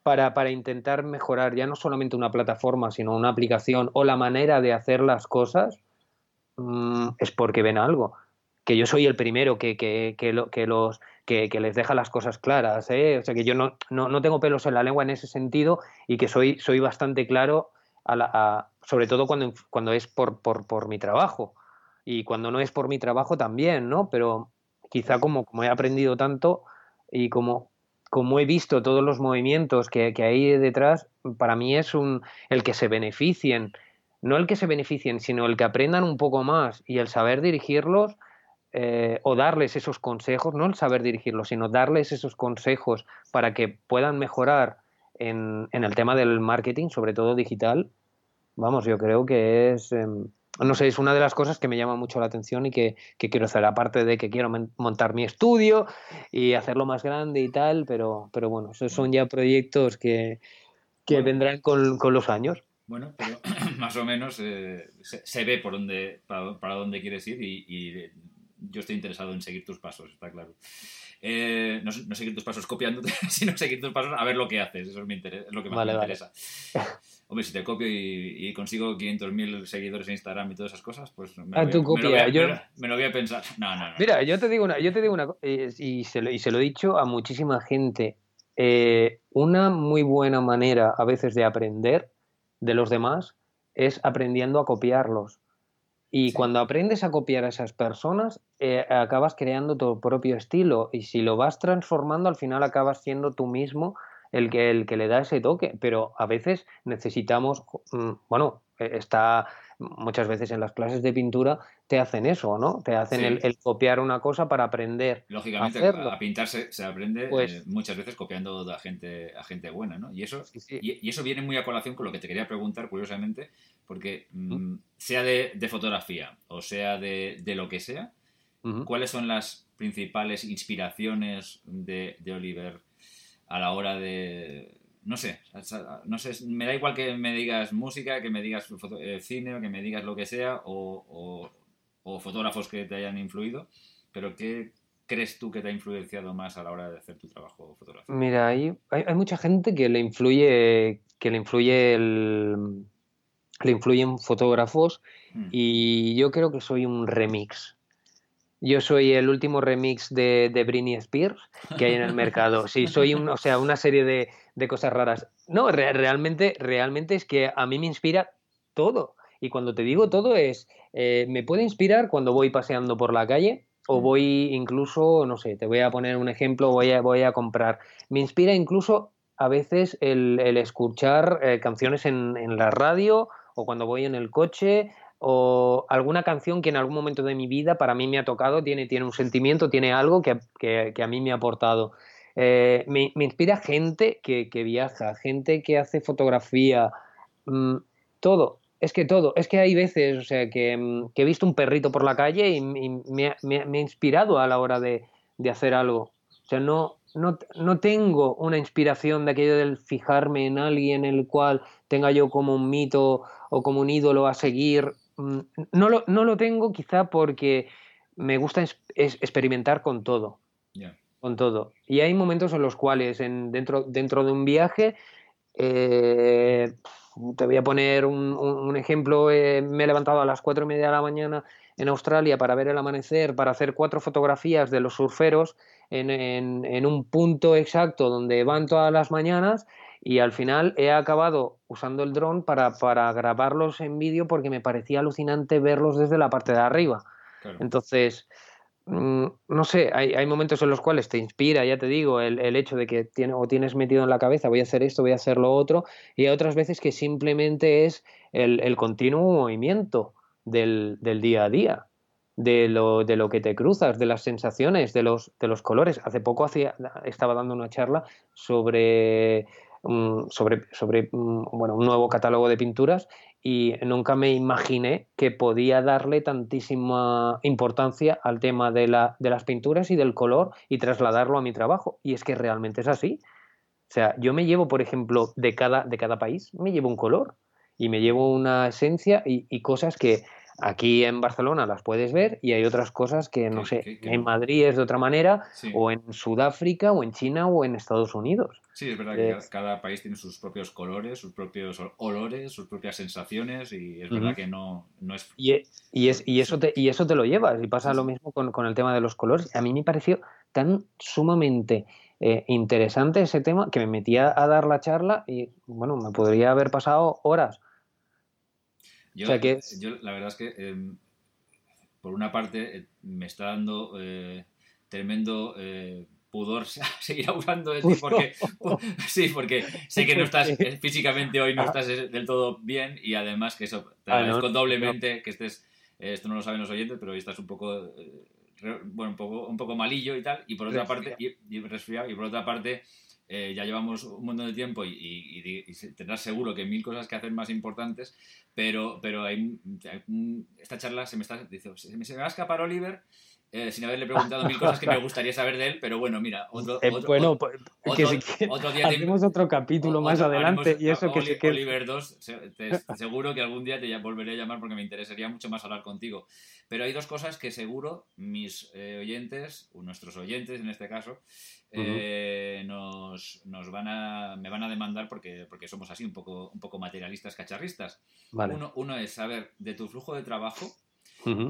[SPEAKER 2] para, para, intentar mejorar ya no solamente una plataforma, sino una aplicación o la manera de hacer las cosas, mm, es porque ven algo. Que yo soy el primero que, que, que, lo, que los que, les deja las cosas claras. ¿eh? O sea, que yo no, no, tengo pelos en la lengua en ese sentido y que soy, soy bastante claro, sobre todo cuando, cuando es por, por, por, mi trabajo. Y cuando no es por mi trabajo también, ¿no? Pero quizá como, como he aprendido tanto y como, como he visto todos los movimientos que, que hay detrás, para mí es un, el que se beneficien, no el que se beneficien, sino el que aprendan un poco más y el saber dirigirlos eh, o darles esos consejos, no el saber dirigirlos, sino darles esos consejos para que puedan mejorar en, el tema del marketing, sobre todo digital, vamos, yo creo que es, em, no sé, es una de las cosas que me llama mucho la atención y que, quiero hacer, aparte de que quiero montar mi estudio y hacerlo más grande y tal, pero, pero bueno, esos son ya proyectos que, vendrán con, los años.
[SPEAKER 1] Bueno, pero más o menos eh, se, ve por dónde, para, dónde quieres ir y yo estoy interesado en seguir tus pasos, está claro. Eh, no, seguir tus pasos copiándote, sino seguir tus pasos a ver lo que haces. Eso es, lo que más me interesa. Hombre, si te copio y, consigo 500.000 seguidores en Instagram y todas esas cosas, pues me, lo, voy, a, yo... me, lo voy a pensar. No, no, no.
[SPEAKER 2] Mira, yo te digo una, yo te digo una eh, y, se lo, y se lo he dicho a muchísima gente. Eh, una muy buena manera a veces de aprender de los demás es aprendiendo a copiarlos. Y cuando aprendes a copiar a esas personas, eh, acabas creando tu propio estilo. Y si lo vas transformando, al final acabas siendo tú mismo el que, el que le da ese toque. Pero a veces necesitamos, mm, bueno, eh, está muchas veces en las clases de pintura te hacen eso, ¿no? Te hacen el, copiar una cosa para aprender.
[SPEAKER 1] Lógicamente, a, pintar se, aprende pues eh, muchas veces copiando a gente, a gente buena, ¿no? Y eso, y, eso viene muy a colación con lo que te quería preguntar, curiosamente, porque mm, sea de, fotografía o sea de, lo que sea, ¿cuáles son las principales inspiraciones de, de Oliver a la hora de no sé, no sé, me da igual que me digas música, que me digas eh, cine o que me digas lo que sea o, fotógrafos que te hayan influido, pero ¿qué crees tú que te ha influenciado más a la hora de hacer tu trabajo fotográfico?
[SPEAKER 2] Mira, hay, hay, mucha gente que le influye, que le influye el, le influyen fotógrafos
[SPEAKER 1] Mm.
[SPEAKER 2] y yo creo que soy un remix. Yo soy el último remix de, de Britney Spears que hay en el mercado. Sí, soy un, o sea, una serie de, de cosas raras. No, re- realmente, realmente es que a mí me inspira todo. Y cuando te digo todo es, eh, me puede inspirar cuando voy paseando por la calle o
[SPEAKER 1] Mm.
[SPEAKER 2] voy incluso, no sé, te voy a poner un ejemplo, voy a, voy a comprar. Me inspira incluso a veces el, el escuchar eh, canciones en, en la radio o cuando voy en el coche o alguna canción que en algún momento de mi vida para mí me ha tocado, tiene, tiene un sentimiento, tiene algo que, que- que a mí me ha aportado. Eh, me, me inspira gente que, que viaja, gente que hace fotografía, mm, todo, es que todo, es que hay veces, o sea, que, mm, que he visto un perrito por la calle y, y me, me me ha inspirado a la hora de, de hacer algo. O sea, no, no, no tengo una inspiración de aquello del fijarme en alguien el cual tenga yo como un mito o como un ídolo a seguir. Mm, No lo, no lo tengo quizá porque me gusta es- es- experimentar con todo con todo. Y hay momentos en los cuales en, dentro, dentro de un viaje, eh, te voy a poner un, un- un ejemplo, eh, me he levantado a las cuatro y media de la mañana en Australia para ver el amanecer, para hacer cuatro fotografías de los surferos en, en- en un punto exacto donde van todas las mañanas y al final he acabado usando el dron para, para grabarlos en vídeo porque me parecía alucinante verlos desde la parte de arriba.
[SPEAKER 1] Claro.
[SPEAKER 2] Entonces, mm, no sé, hay, hay momentos en los cuales te inspira, ya te digo, el, el hecho de que tiene, o tienes metido en la cabeza, voy a hacer esto, voy a hacer lo otro, y hay otras veces que simplemente es el, el continuo movimiento del, del día a día, de lo, de lo que te cruzas, de las sensaciones, de los, de los colores. Hace poco hacía, estaba dando una charla sobre, sobre, sobre mm, bueno, un nuevo catálogo de pinturas y nunca me imaginé que podía darle tantísima importancia al tema de, la, de las pinturas y del color y trasladarlo a mi trabajo. Y es que realmente es así. O sea, yo me llevo, por ejemplo, de cada, de cada país, me llevo un color y me llevo una esencia y, y cosas que aquí en Barcelona las puedes ver y hay otras cosas que, no sé,
[SPEAKER 1] que
[SPEAKER 2] en. Madrid es de otra manera
[SPEAKER 1] Sí.
[SPEAKER 2] o en Sudáfrica o en China o en Estados Unidos.
[SPEAKER 1] Sí, es verdad que cada, país tiene sus propios colores, sus propios ol- olores, sus propias sensaciones y es verdad que no, no es...
[SPEAKER 2] Y, e- y, es, y, eso te, y eso te lo llevas, y pasa
[SPEAKER 1] Sí,
[SPEAKER 2] lo mismo con, con el tema de los colores. A mí me pareció tan sumamente eh, interesante ese tema que me metía a dar la charla y, bueno, me podría haber pasado horas.
[SPEAKER 1] Yo,
[SPEAKER 2] O sea que es-
[SPEAKER 1] yo la verdad es que, eh, por una parte, eh, me está dando eh, tremendo pudor seguir hablando de ti porque, sí, porque sé que no estás físicamente hoy, no estás del todo bien y además que eso, te
[SPEAKER 2] Ah,
[SPEAKER 1] agradezco doblemente que estés, esto no lo saben los oyentes, pero hoy estás un poco... bueno, un poco, un poco malillo y tal, y por otra parte, y, y resfriado, y por otra parte, eh, ya llevamos un montón de tiempo y, tendrás seguro que mil cosas que hacer más importantes, pero, pero hay, hay esta charla se me está se me va a escapar Oliver eh, sin haberle preguntado mil cosas que me gustaría saber de él, pero bueno, mira, otro,
[SPEAKER 2] Eh,
[SPEAKER 1] otro-
[SPEAKER 2] bueno,
[SPEAKER 1] otro-
[SPEAKER 2] pues, que
[SPEAKER 1] otro-
[SPEAKER 2] si quieres,
[SPEAKER 1] otro día te-
[SPEAKER 2] hacemos otro capítulo más adelante
[SPEAKER 1] haremos
[SPEAKER 2] y eso que
[SPEAKER 1] Oli-
[SPEAKER 2] sí que...
[SPEAKER 1] Oliver 2, se- te- seguro que algún día te ya- volveré a llamar porque me interesaría mucho más hablar contigo. Pero hay dos cosas que seguro mis eh, oyentes, o nuestros oyentes en este caso, eh, nos, nos van a, me van a demandar porque, porque somos así, un poco, un poco materialistas, cacharristas.
[SPEAKER 2] Vale.
[SPEAKER 1] Uno, uno es saber de tu flujo de trabajo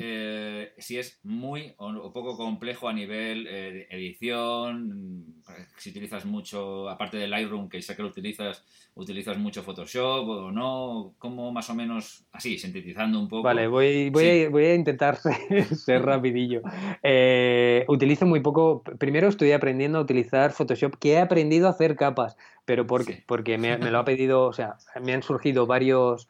[SPEAKER 1] Eh, si es muy o, poco complejo a nivel eh, edición, mm, si utilizas mucho, aparte del Lightroom, que sé que lo utilizas, utilizas mucho Photoshop o no, como más o menos así, sintetizando un poco.
[SPEAKER 2] Vale, voy, voy,
[SPEAKER 1] Sí.
[SPEAKER 2] a, voy a intentar ser, ser rapidillo. Eh, utilizo muy poco. Primero estoy aprendiendo a utilizar Photoshop, que he aprendido a hacer capas, pero porque,
[SPEAKER 1] Sí.
[SPEAKER 2] porque me, me lo ha pedido, o sea, me han surgido varios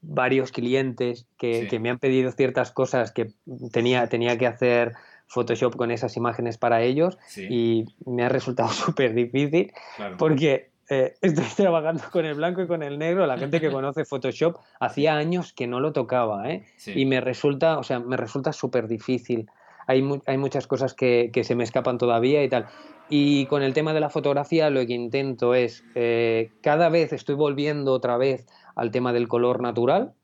[SPEAKER 2] varios clientes que,
[SPEAKER 1] Sí.
[SPEAKER 2] que me han pedido ciertas cosas que tenía, tenía que hacer Photoshop con esas imágenes para ellos
[SPEAKER 1] Sí,
[SPEAKER 2] y me ha resultado súper difícil
[SPEAKER 1] claro.
[SPEAKER 2] porque eh, estoy trabajando con el blanco y con el negro. La gente que conoce Photoshop hacía años que no lo tocaba, ¿eh?
[SPEAKER 1] Sí.
[SPEAKER 2] Y me resulta, o sea, me resulta súper difícil. Hay, mu- hay muchas cosas que, que se me escapan todavía y tal. Y con el tema de la fotografía lo que intento es, eh, cada vez estoy volviendo otra vez al tema del color natural.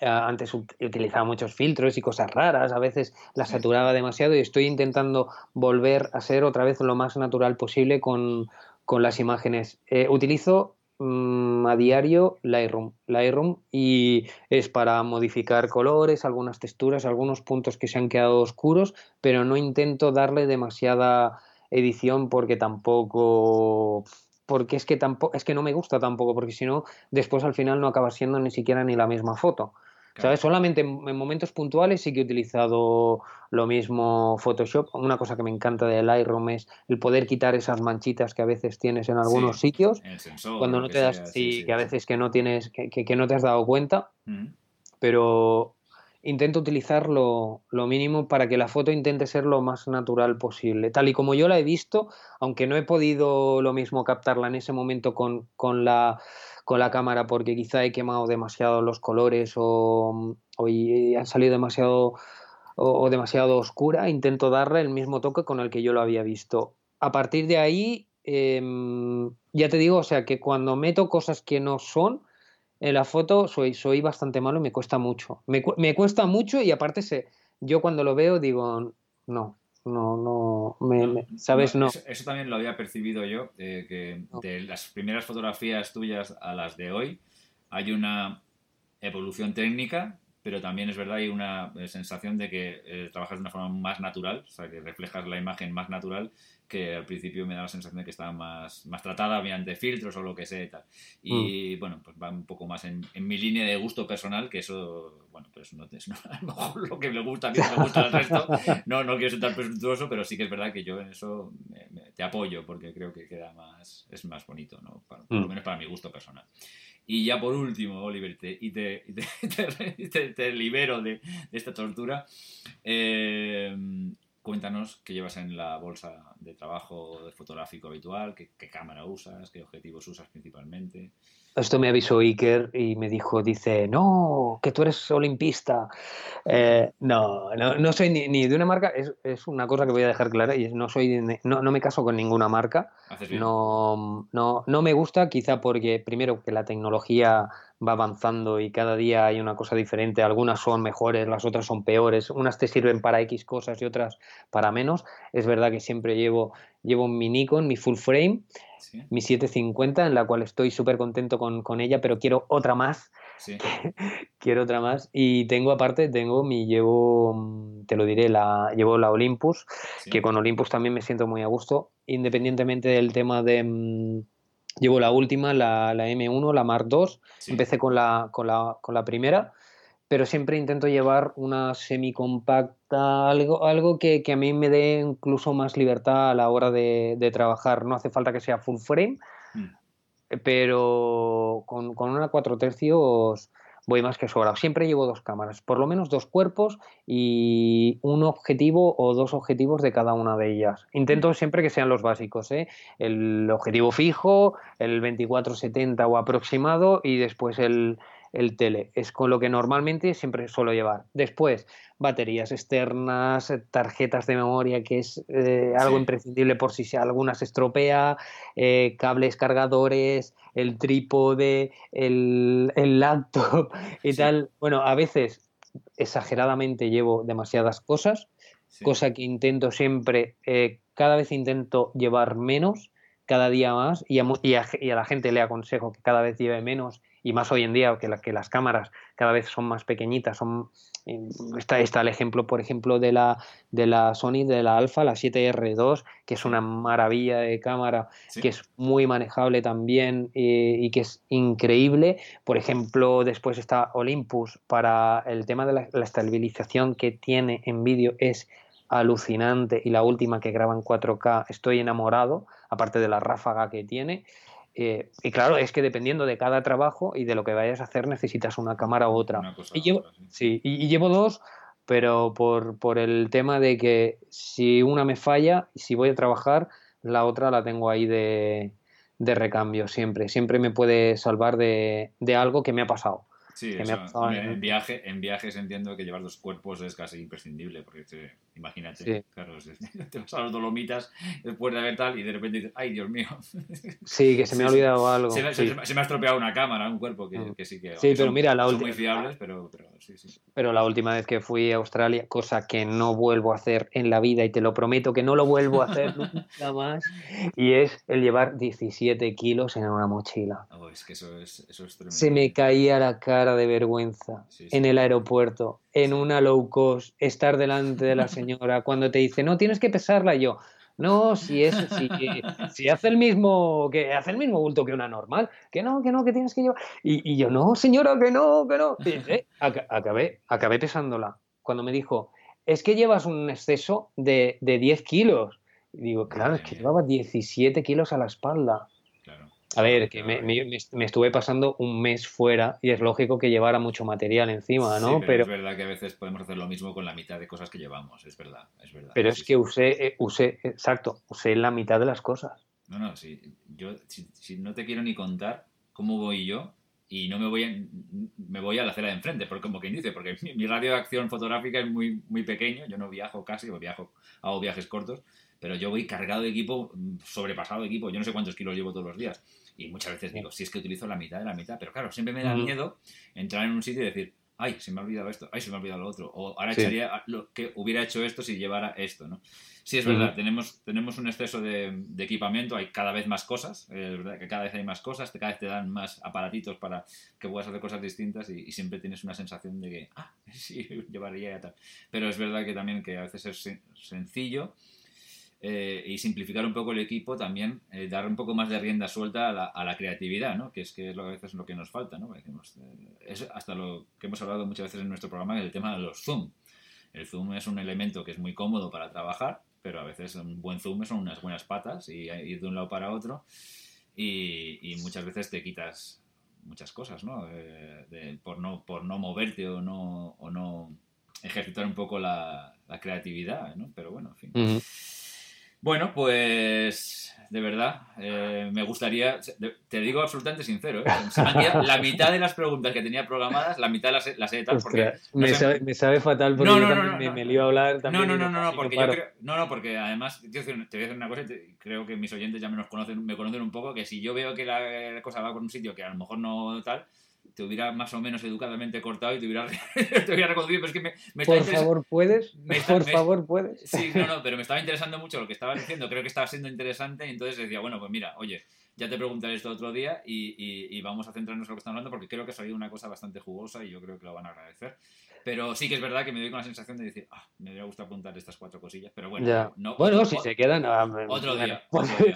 [SPEAKER 2] Eh, Antes ut- utilizaba muchos filtros y cosas raras, a veces la saturaba demasiado y estoy intentando volver a ser otra vez lo más natural posible con, con las imágenes. Eh, utilizo mm, a diario Lightroom. Lightroom y es para modificar colores, algunas texturas, algunos puntos que se han quedado oscuros, pero no intento darle demasiada edición porque tampoco porque es que tampoco es que no me gusta tampoco porque si no después al final no acaba siendo ni siquiera ni la misma foto. ¿Sabes? Solamente en, momentos puntuales sí que he utilizado lo mismo Photoshop. Una cosa que me encanta de Lightroom es el poder quitar esas manchitas que a veces tienes en algunos sitios. cuando no te das, sí, que a veces que no tienes, que, no te has dado cuenta. Pero intento utilizarlo lo mínimo para que la foto intente ser lo más natural posible. Tal y como yo la he visto, aunque no he podido lo mismo captarla en ese momento con, con la con la cámara porque quizá he quemado demasiado los colores o, han salido demasiado o, demasiado oscura, intento darle el mismo toque con el que yo lo había visto. A partir de ahí, em, ya te digo, o sea, que cuando meto cosas que no son en la foto, soy, soy bastante malo y me cuesta mucho. Me, me cuesta mucho y aparte, se, yo cuando lo veo digo, no, no, no, me, ¿sabes? No.
[SPEAKER 1] Eso, también lo había percibido yo, eh, que de las primeras fotografías tuyas a las de hoy hay una evolución técnica, pero también es verdad hay una eh, sensación de que eh, trabajas de una forma más natural, o sea, que reflejas la imagen más natural que al principio me da la sensación de que estaba más, más tratada mediante filtros o lo que sea y tal. Y mm. bueno, pues va un poco más en, en, mi línea de gusto personal, que eso, bueno, pues no, es a lo mejor lo que me gusta a mí, me gusta al resto. No, no quiero ser tan presuntuoso, pero sí que es verdad que yo en eso te apoyo porque creo que queda más, es más bonito, ¿no? por lo mm. menos para mi gusto personal. Y ya por último, Oliver, te, y te, te, te, libero de, esta tortura. Eh, Cuéntanos qué llevas en la bolsa de trabajo fotográfico habitual, qué, cámara usas, qué objetivos usas principalmente.
[SPEAKER 2] Esto me avisó Iker y me dijo, dice, no, que tú eres olimpista. Eh, no, no, soy ni, de una marca, es, una cosa que voy a dejar clara, y no, soy, no, no me caso con ninguna marca. No, no, no me gusta, quizá porque primero que la tecnología va avanzando y cada día hay una cosa diferente. Algunas son mejores, las otras son peores. Unas te sirven para X cosas y otras para menos. Es verdad que siempre llevo, llevo mi Nikon, mi full frame, mi 750, en la cual estoy súper contento con, ella, pero quiero otra más. quiero otra más. Y tengo aparte, tengo mi, llevo, te lo diré, la, llevo la Olympus, que con Olympus también me siento muy a gusto, independientemente del tema de mm, Llevo la última, la, la M1, la Mark II. Empecé con la, con, la, con la primera, pero siempre intento llevar una semicompacta, algo, algo que, que, a mí me dé incluso más libertad a la hora de, de trabajar. No hace falta que sea full frame, mm. pero con, con una 4 tercios voy más que sobrado. Siempre llevo dos cámaras, por lo menos dos cuerpos y un objetivo o dos objetivos de cada una de ellas. Intento siempre que sean los básicos, ¿eh? el objetivo fijo, el 24-70 o aproximado y después el, el tele. Es con lo que normalmente siempre suelo llevar. Después, baterías externas, tarjetas de memoria, que es eh, algo imprescindible por si alguna se estropea, eh, cables cargadores, el trípode, el, el laptop y tal. Bueno, a veces exageradamente llevo demasiadas cosas, cosa que intento siempre, eh, cada vez intento llevar menos, cada día más, y y a la gente le aconsejo que cada vez lleve menos y más hoy en día que, que las cámaras cada vez son más pequeñitas. Son, está, está el ejemplo, por ejemplo, de la, de la Sony, de la Alpha, la 7R2, que es una maravilla de cámara, que es muy manejable también eh, y que es increíble. Por ejemplo, después está Olympus para el tema de la, la estabilización que tiene en vídeo es alucinante y la última que graba en 4K estoy enamorado, aparte de la ráfaga que tiene. Eh, y claro, es que dependiendo de cada trabajo y de lo que vayas a hacer, necesitas una cámara u otra. y, llevo, sí. y, llevo dos, pero por, por, el tema de que si una me falla, y si voy a trabajar, la otra la tengo ahí de, de recambio siempre. Siempre me puede salvar de, de algo que me ha pasado.
[SPEAKER 1] Sí, en, viaje, en viajes entiendo que llevar dos cuerpos es casi imprescindible, porque Imagínate, claro, te vas a los Dolomitas después de ver tal y de repente dices, ay, Dios mío.
[SPEAKER 2] Sí, que se me ha olvidado algo.
[SPEAKER 1] Se, me ha estropeado una cámara, un cuerpo, que, mm. sí que...
[SPEAKER 2] Sí, pero mira, la
[SPEAKER 1] última... muy fiables, pero, pero, sí, sí.
[SPEAKER 2] Pero la última vez que fui a Australia, cosa que no vuelvo a hacer en la vida y te lo prometo que no lo vuelvo a hacer nunca más, y es el llevar 17 kilos en una mochila.
[SPEAKER 1] Oh, es que eso es, eso es tremendo.
[SPEAKER 2] Se me caía la cara de vergüenza en el aeropuerto en una low cost, estar delante de la señora cuando te dice, no, tienes que pesarla y yo. No, si es, si, si, hace el mismo, que hace el mismo bulto que una normal, que no, que no, que tienes que llevar. Y, yo, no, señora, que no, que no. Eh, acabé, acabé pesándola. Cuando me dijo, es que llevas un exceso de, de 10 kilos. Y digo, claro, es que llevaba 17 kilos a la espalda. A ver, que me, me, estuve pasando un mes fuera y es lógico que llevara mucho material encima, ¿no?
[SPEAKER 1] pero, es verdad que a veces podemos hacer lo mismo con la mitad de cosas que llevamos, es verdad, es verdad.
[SPEAKER 2] Pero es que usé, eh, usé, exacto, usé la mitad de las cosas.
[SPEAKER 1] No, no, sí, yo si, no te quiero ni contar cómo voy yo y no me voy a, me voy a la acera de enfrente, porque como quien dice, porque mi, radio de acción fotográfica es muy, muy pequeño, yo no viajo casi, o viajo, hago viajes cortos, pero yo voy cargado de equipo, sobrepasado de equipo, yo no sé cuántos kilos llevo todos los días. Y muchas veces digo, si es que utilizo la mitad de la mitad, pero claro, siempre me da miedo entrar en un sitio y decir, ay, se me ha olvidado esto, ay, se me ha olvidado lo otro, o ahora echaría lo que hubiera hecho esto si llevara esto, ¿no? Sí, es verdad, tenemos, tenemos un exceso de, equipamiento, hay cada vez más cosas, es verdad que cada vez hay más cosas, cada vez te dan más aparatitos para que puedas hacer cosas distintas y, siempre tienes una sensación de que, ah, sí, llevaría tal. Pero es verdad que también que a veces es sencillo eh, y simplificar un poco el equipo también, eh, dar un poco más de rienda suelta a la, creatividad, ¿no? que es que a veces lo que nos falta. ¿no? Eh, es hasta lo que hemos hablado muchas veces en nuestro programa, el tema de los Zoom. El Zoom es un elemento que es muy cómodo para trabajar, pero a veces un buen Zoom son unas buenas patas y ir de un lado para otro y, muchas veces te quitas muchas cosas, ¿no? por ¿no? Por no moverte o no, o no ejercitar un poco la, creatividad, ¿no? Pero bueno, en fin. Bueno, pues de verdad, eh, me gustaría, te digo absolutamente sincero, ¿eh? la mitad de las preguntas que tenía programadas, la mitad las, las he tal porque...
[SPEAKER 2] me, sabe, fatal porque yo también me, me, iba a hablar también.
[SPEAKER 1] No, no, no, no, porque yo creo, no, no, porque además, te voy a decir una cosa, creo que mis oyentes ya me, conocen, me conocen un poco, que si yo veo que la cosa va por un sitio que a lo mejor no tal, te hubiera más o menos educadamente cortado y te hubiera, te hubiera reconocido, pero es que me, me
[SPEAKER 2] Por favor, ¿puedes? Por favor, ¿puedes?
[SPEAKER 1] Sí, no, no, pero me estaba interesando mucho lo que estabas diciendo, creo que estaba siendo interesante y entonces decía, bueno, pues mira, oye, ya te preguntaré esto otro día y, y, vamos a centrarnos en lo que estamos hablando porque creo que ha salido una cosa bastante jugosa y yo creo que lo van a agradecer. Pero sí que es verdad que me doy con la sensación de decir, ah, me hubiera gustado apuntar estas cuatro cosillas, pero bueno,
[SPEAKER 2] no, bueno, si se quedan, ah,
[SPEAKER 1] otro, día,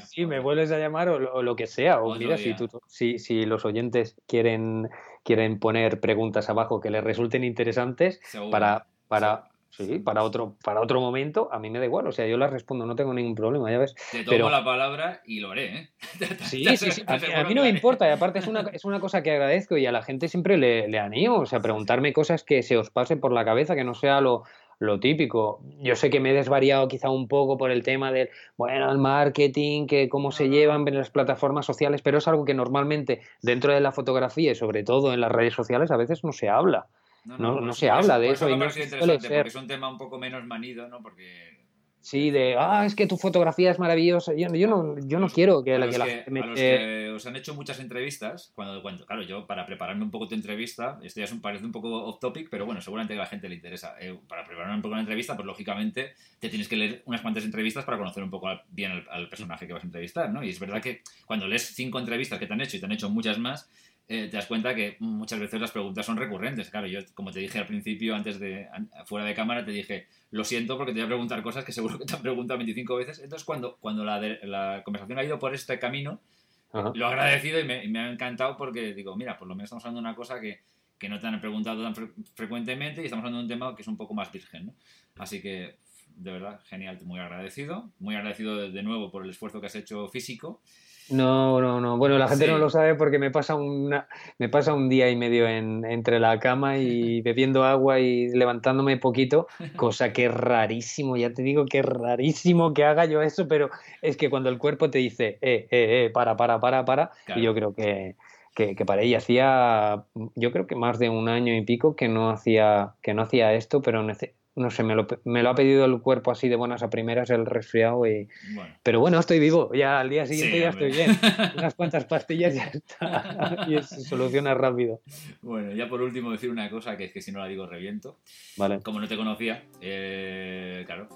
[SPEAKER 2] sí, me vuelves a llamar o, lo que sea, o mira, si, si, si los oyentes quieren quieren poner preguntas abajo que les resulten interesantes para, para, sí, para, otro, para otro momento, a mí me da igual. O sea, yo las respondo, no tengo ningún problema, ya ves.
[SPEAKER 1] Te tomo la palabra y lo haré, ¿eh?
[SPEAKER 2] Sí, sí, sí. A, mí no me importa. Y aparte es una, es una cosa que agradezco y a la gente siempre le, le animo. O sea, preguntarme cosas que se os pase por la cabeza, que no sea lo, lo típico. Yo sé que me he desvariado quizá un poco por el tema del, bueno, el marketing, que cómo se llevan en las plataformas sociales, pero es algo que normalmente dentro de la fotografía y sobre todo en las redes sociales a veces no se habla. No, no, se habla de eso.
[SPEAKER 1] y no porque es un tema un poco menos manido, ¿no? Porque
[SPEAKER 2] Sí, de, ah, es que tu fotografía es maravillosa. Yo, yo no, yo no quiero que,
[SPEAKER 1] a
[SPEAKER 2] la,
[SPEAKER 1] que, la gente me... A los que os han hecho muchas entrevistas, cuando, cuando, claro, yo para prepararme un poco tu entrevista, esto ya es un, parece un poco off topic, pero bueno, seguramente a la gente le interesa. Eh, para prepararme un poco la entrevista, pues lógicamente te tienes que leer unas cuantas entrevistas para conocer un poco bien al, al personaje que vas a entrevistar, ¿no? Y es verdad que cuando lees cinco entrevistas que te han hecho y te han hecho muchas más, eh, te das cuenta que muchas veces las preguntas son recurrentes. Claro, yo, como te dije al principio, antes de, fuera de cámara, te dije, lo siento porque te voy a preguntar cosas que seguro que te han preguntado 25 veces. Entonces, cuando, cuando la, la conversación ha ido por este camino, lo he agradecido y me, ha encantado porque digo, mira, por lo menos estamos hablando de una cosa que, que no te han preguntado tan frecuentemente y estamos hablando de un tema que es un poco más virgen, ¿no? Así que, de verdad, genial, muy agradecido. Muy agradecido de nuevo por el esfuerzo que has hecho físico.
[SPEAKER 2] No, no, no. Bueno, la gente no lo sabe porque me pasa, una, me pasa un día y medio en, entre la cama y bebiendo agua y levantándome poquito, cosa que es rarísimo, ya te digo que es rarísimo que haga yo eso, pero es que cuando el cuerpo te dice, eh, eh, eh, para, para, para, para, y yo creo que, que, que para ella hacía, yo creo que más de un año y pico que no hacía, que no hacía esto, pero no sé, me lo, me lo, ha pedido el cuerpo así de buenas a primeras, el resfriado. Y... Pero bueno, estoy vivo. Ya al día siguiente ya estoy bien. Unas cuantas pastillas ya está. y se soluciona rápido.
[SPEAKER 1] Bueno, ya por último decir una cosa que es que si no la digo reviento.
[SPEAKER 2] Vale.
[SPEAKER 1] Como no te conocía, eh, claro,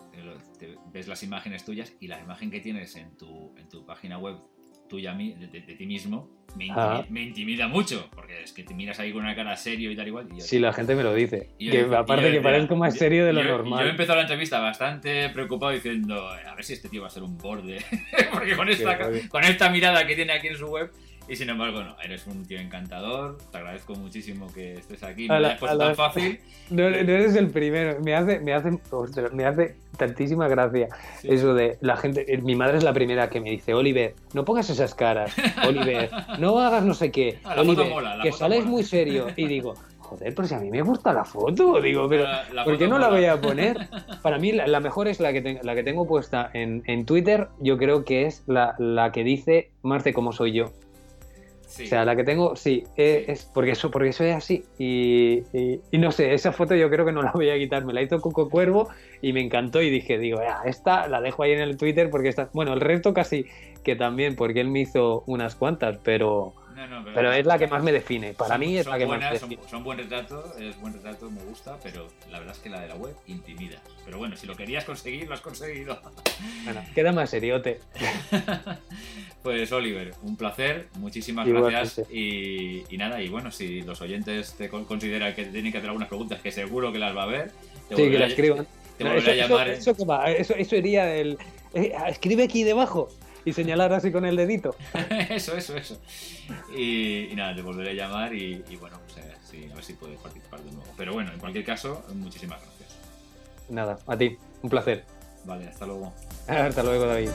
[SPEAKER 1] ves las imágenes tuyas y la imagen que tienes en tu, en tu página web tuya a mí, de, ti mismo, me intimida, mucho, porque es que te miras ahí con una cara serio y tal igual. Y
[SPEAKER 2] sí, la gente me lo dice. que aparte que parezco más serio de lo normal.
[SPEAKER 1] Yo he empezado la entrevista bastante preocupado diciendo, a ver si este tío va a ser un borde, porque con esta, con esta mirada que tiene aquí en su web, y sin embargo, no, eres un tío encantador. Te agradezco muchísimo que estés aquí. Me lo has puesto tan fácil.
[SPEAKER 2] No, eres el primero. Me hace, me hace, me hace tantísima gracia eso de la gente. Eh, mi madre es la primera que me dice, Oliver, no pongas esas caras. Oliver, no hagas no sé qué.
[SPEAKER 1] Ah,
[SPEAKER 2] Oliver,
[SPEAKER 1] mola,
[SPEAKER 2] que sales muy serio. Y digo, joder, pero si a mí me gusta la foto, digo, pero ¿por qué no la voy a poner? Para mí la, mejor es la que, la que tengo puesta en, en, Twitter, yo creo que es la, la que dice más de cómo soy yo. O sea, la que tengo, sí, eh, es porque eso, porque soy así. Y, no sé, esa foto yo creo que no la voy a quitar. Me la hizo Coco Cuervo y me encantó y dije, digo, esta la dejo ahí en el Twitter porque está. Bueno, el resto casi que también, porque él me hizo unas cuantas, pero pero, es la que más me define. Para mí es la que más me define.
[SPEAKER 1] Son, buen retrato, es buen retrato, me gusta, pero la verdad es que la de la web intimida. Pero bueno, si lo querías conseguir, lo has conseguido.
[SPEAKER 2] Bueno, queda más seriote.
[SPEAKER 1] pues Oliver, un placer, muchísimas gracias. Y, nada, y bueno, si los oyentes te consideran que tienen que hacer algunas preguntas, que seguro que las va a ver.
[SPEAKER 2] sí, que las escriban. Te volveré a llamar. Eso, eso, eso, iría el. Eh, escribe aquí debajo y señalar así con el dedito.
[SPEAKER 1] eso, eso, eso. Y, nada, te volveré a llamar y, bueno, pues, a ver si puedes participar de nuevo. Pero bueno, en cualquier caso, muchísimas gracias.
[SPEAKER 2] Nada, a ti, un placer.
[SPEAKER 1] Vale, hasta luego.
[SPEAKER 2] hasta luego, David.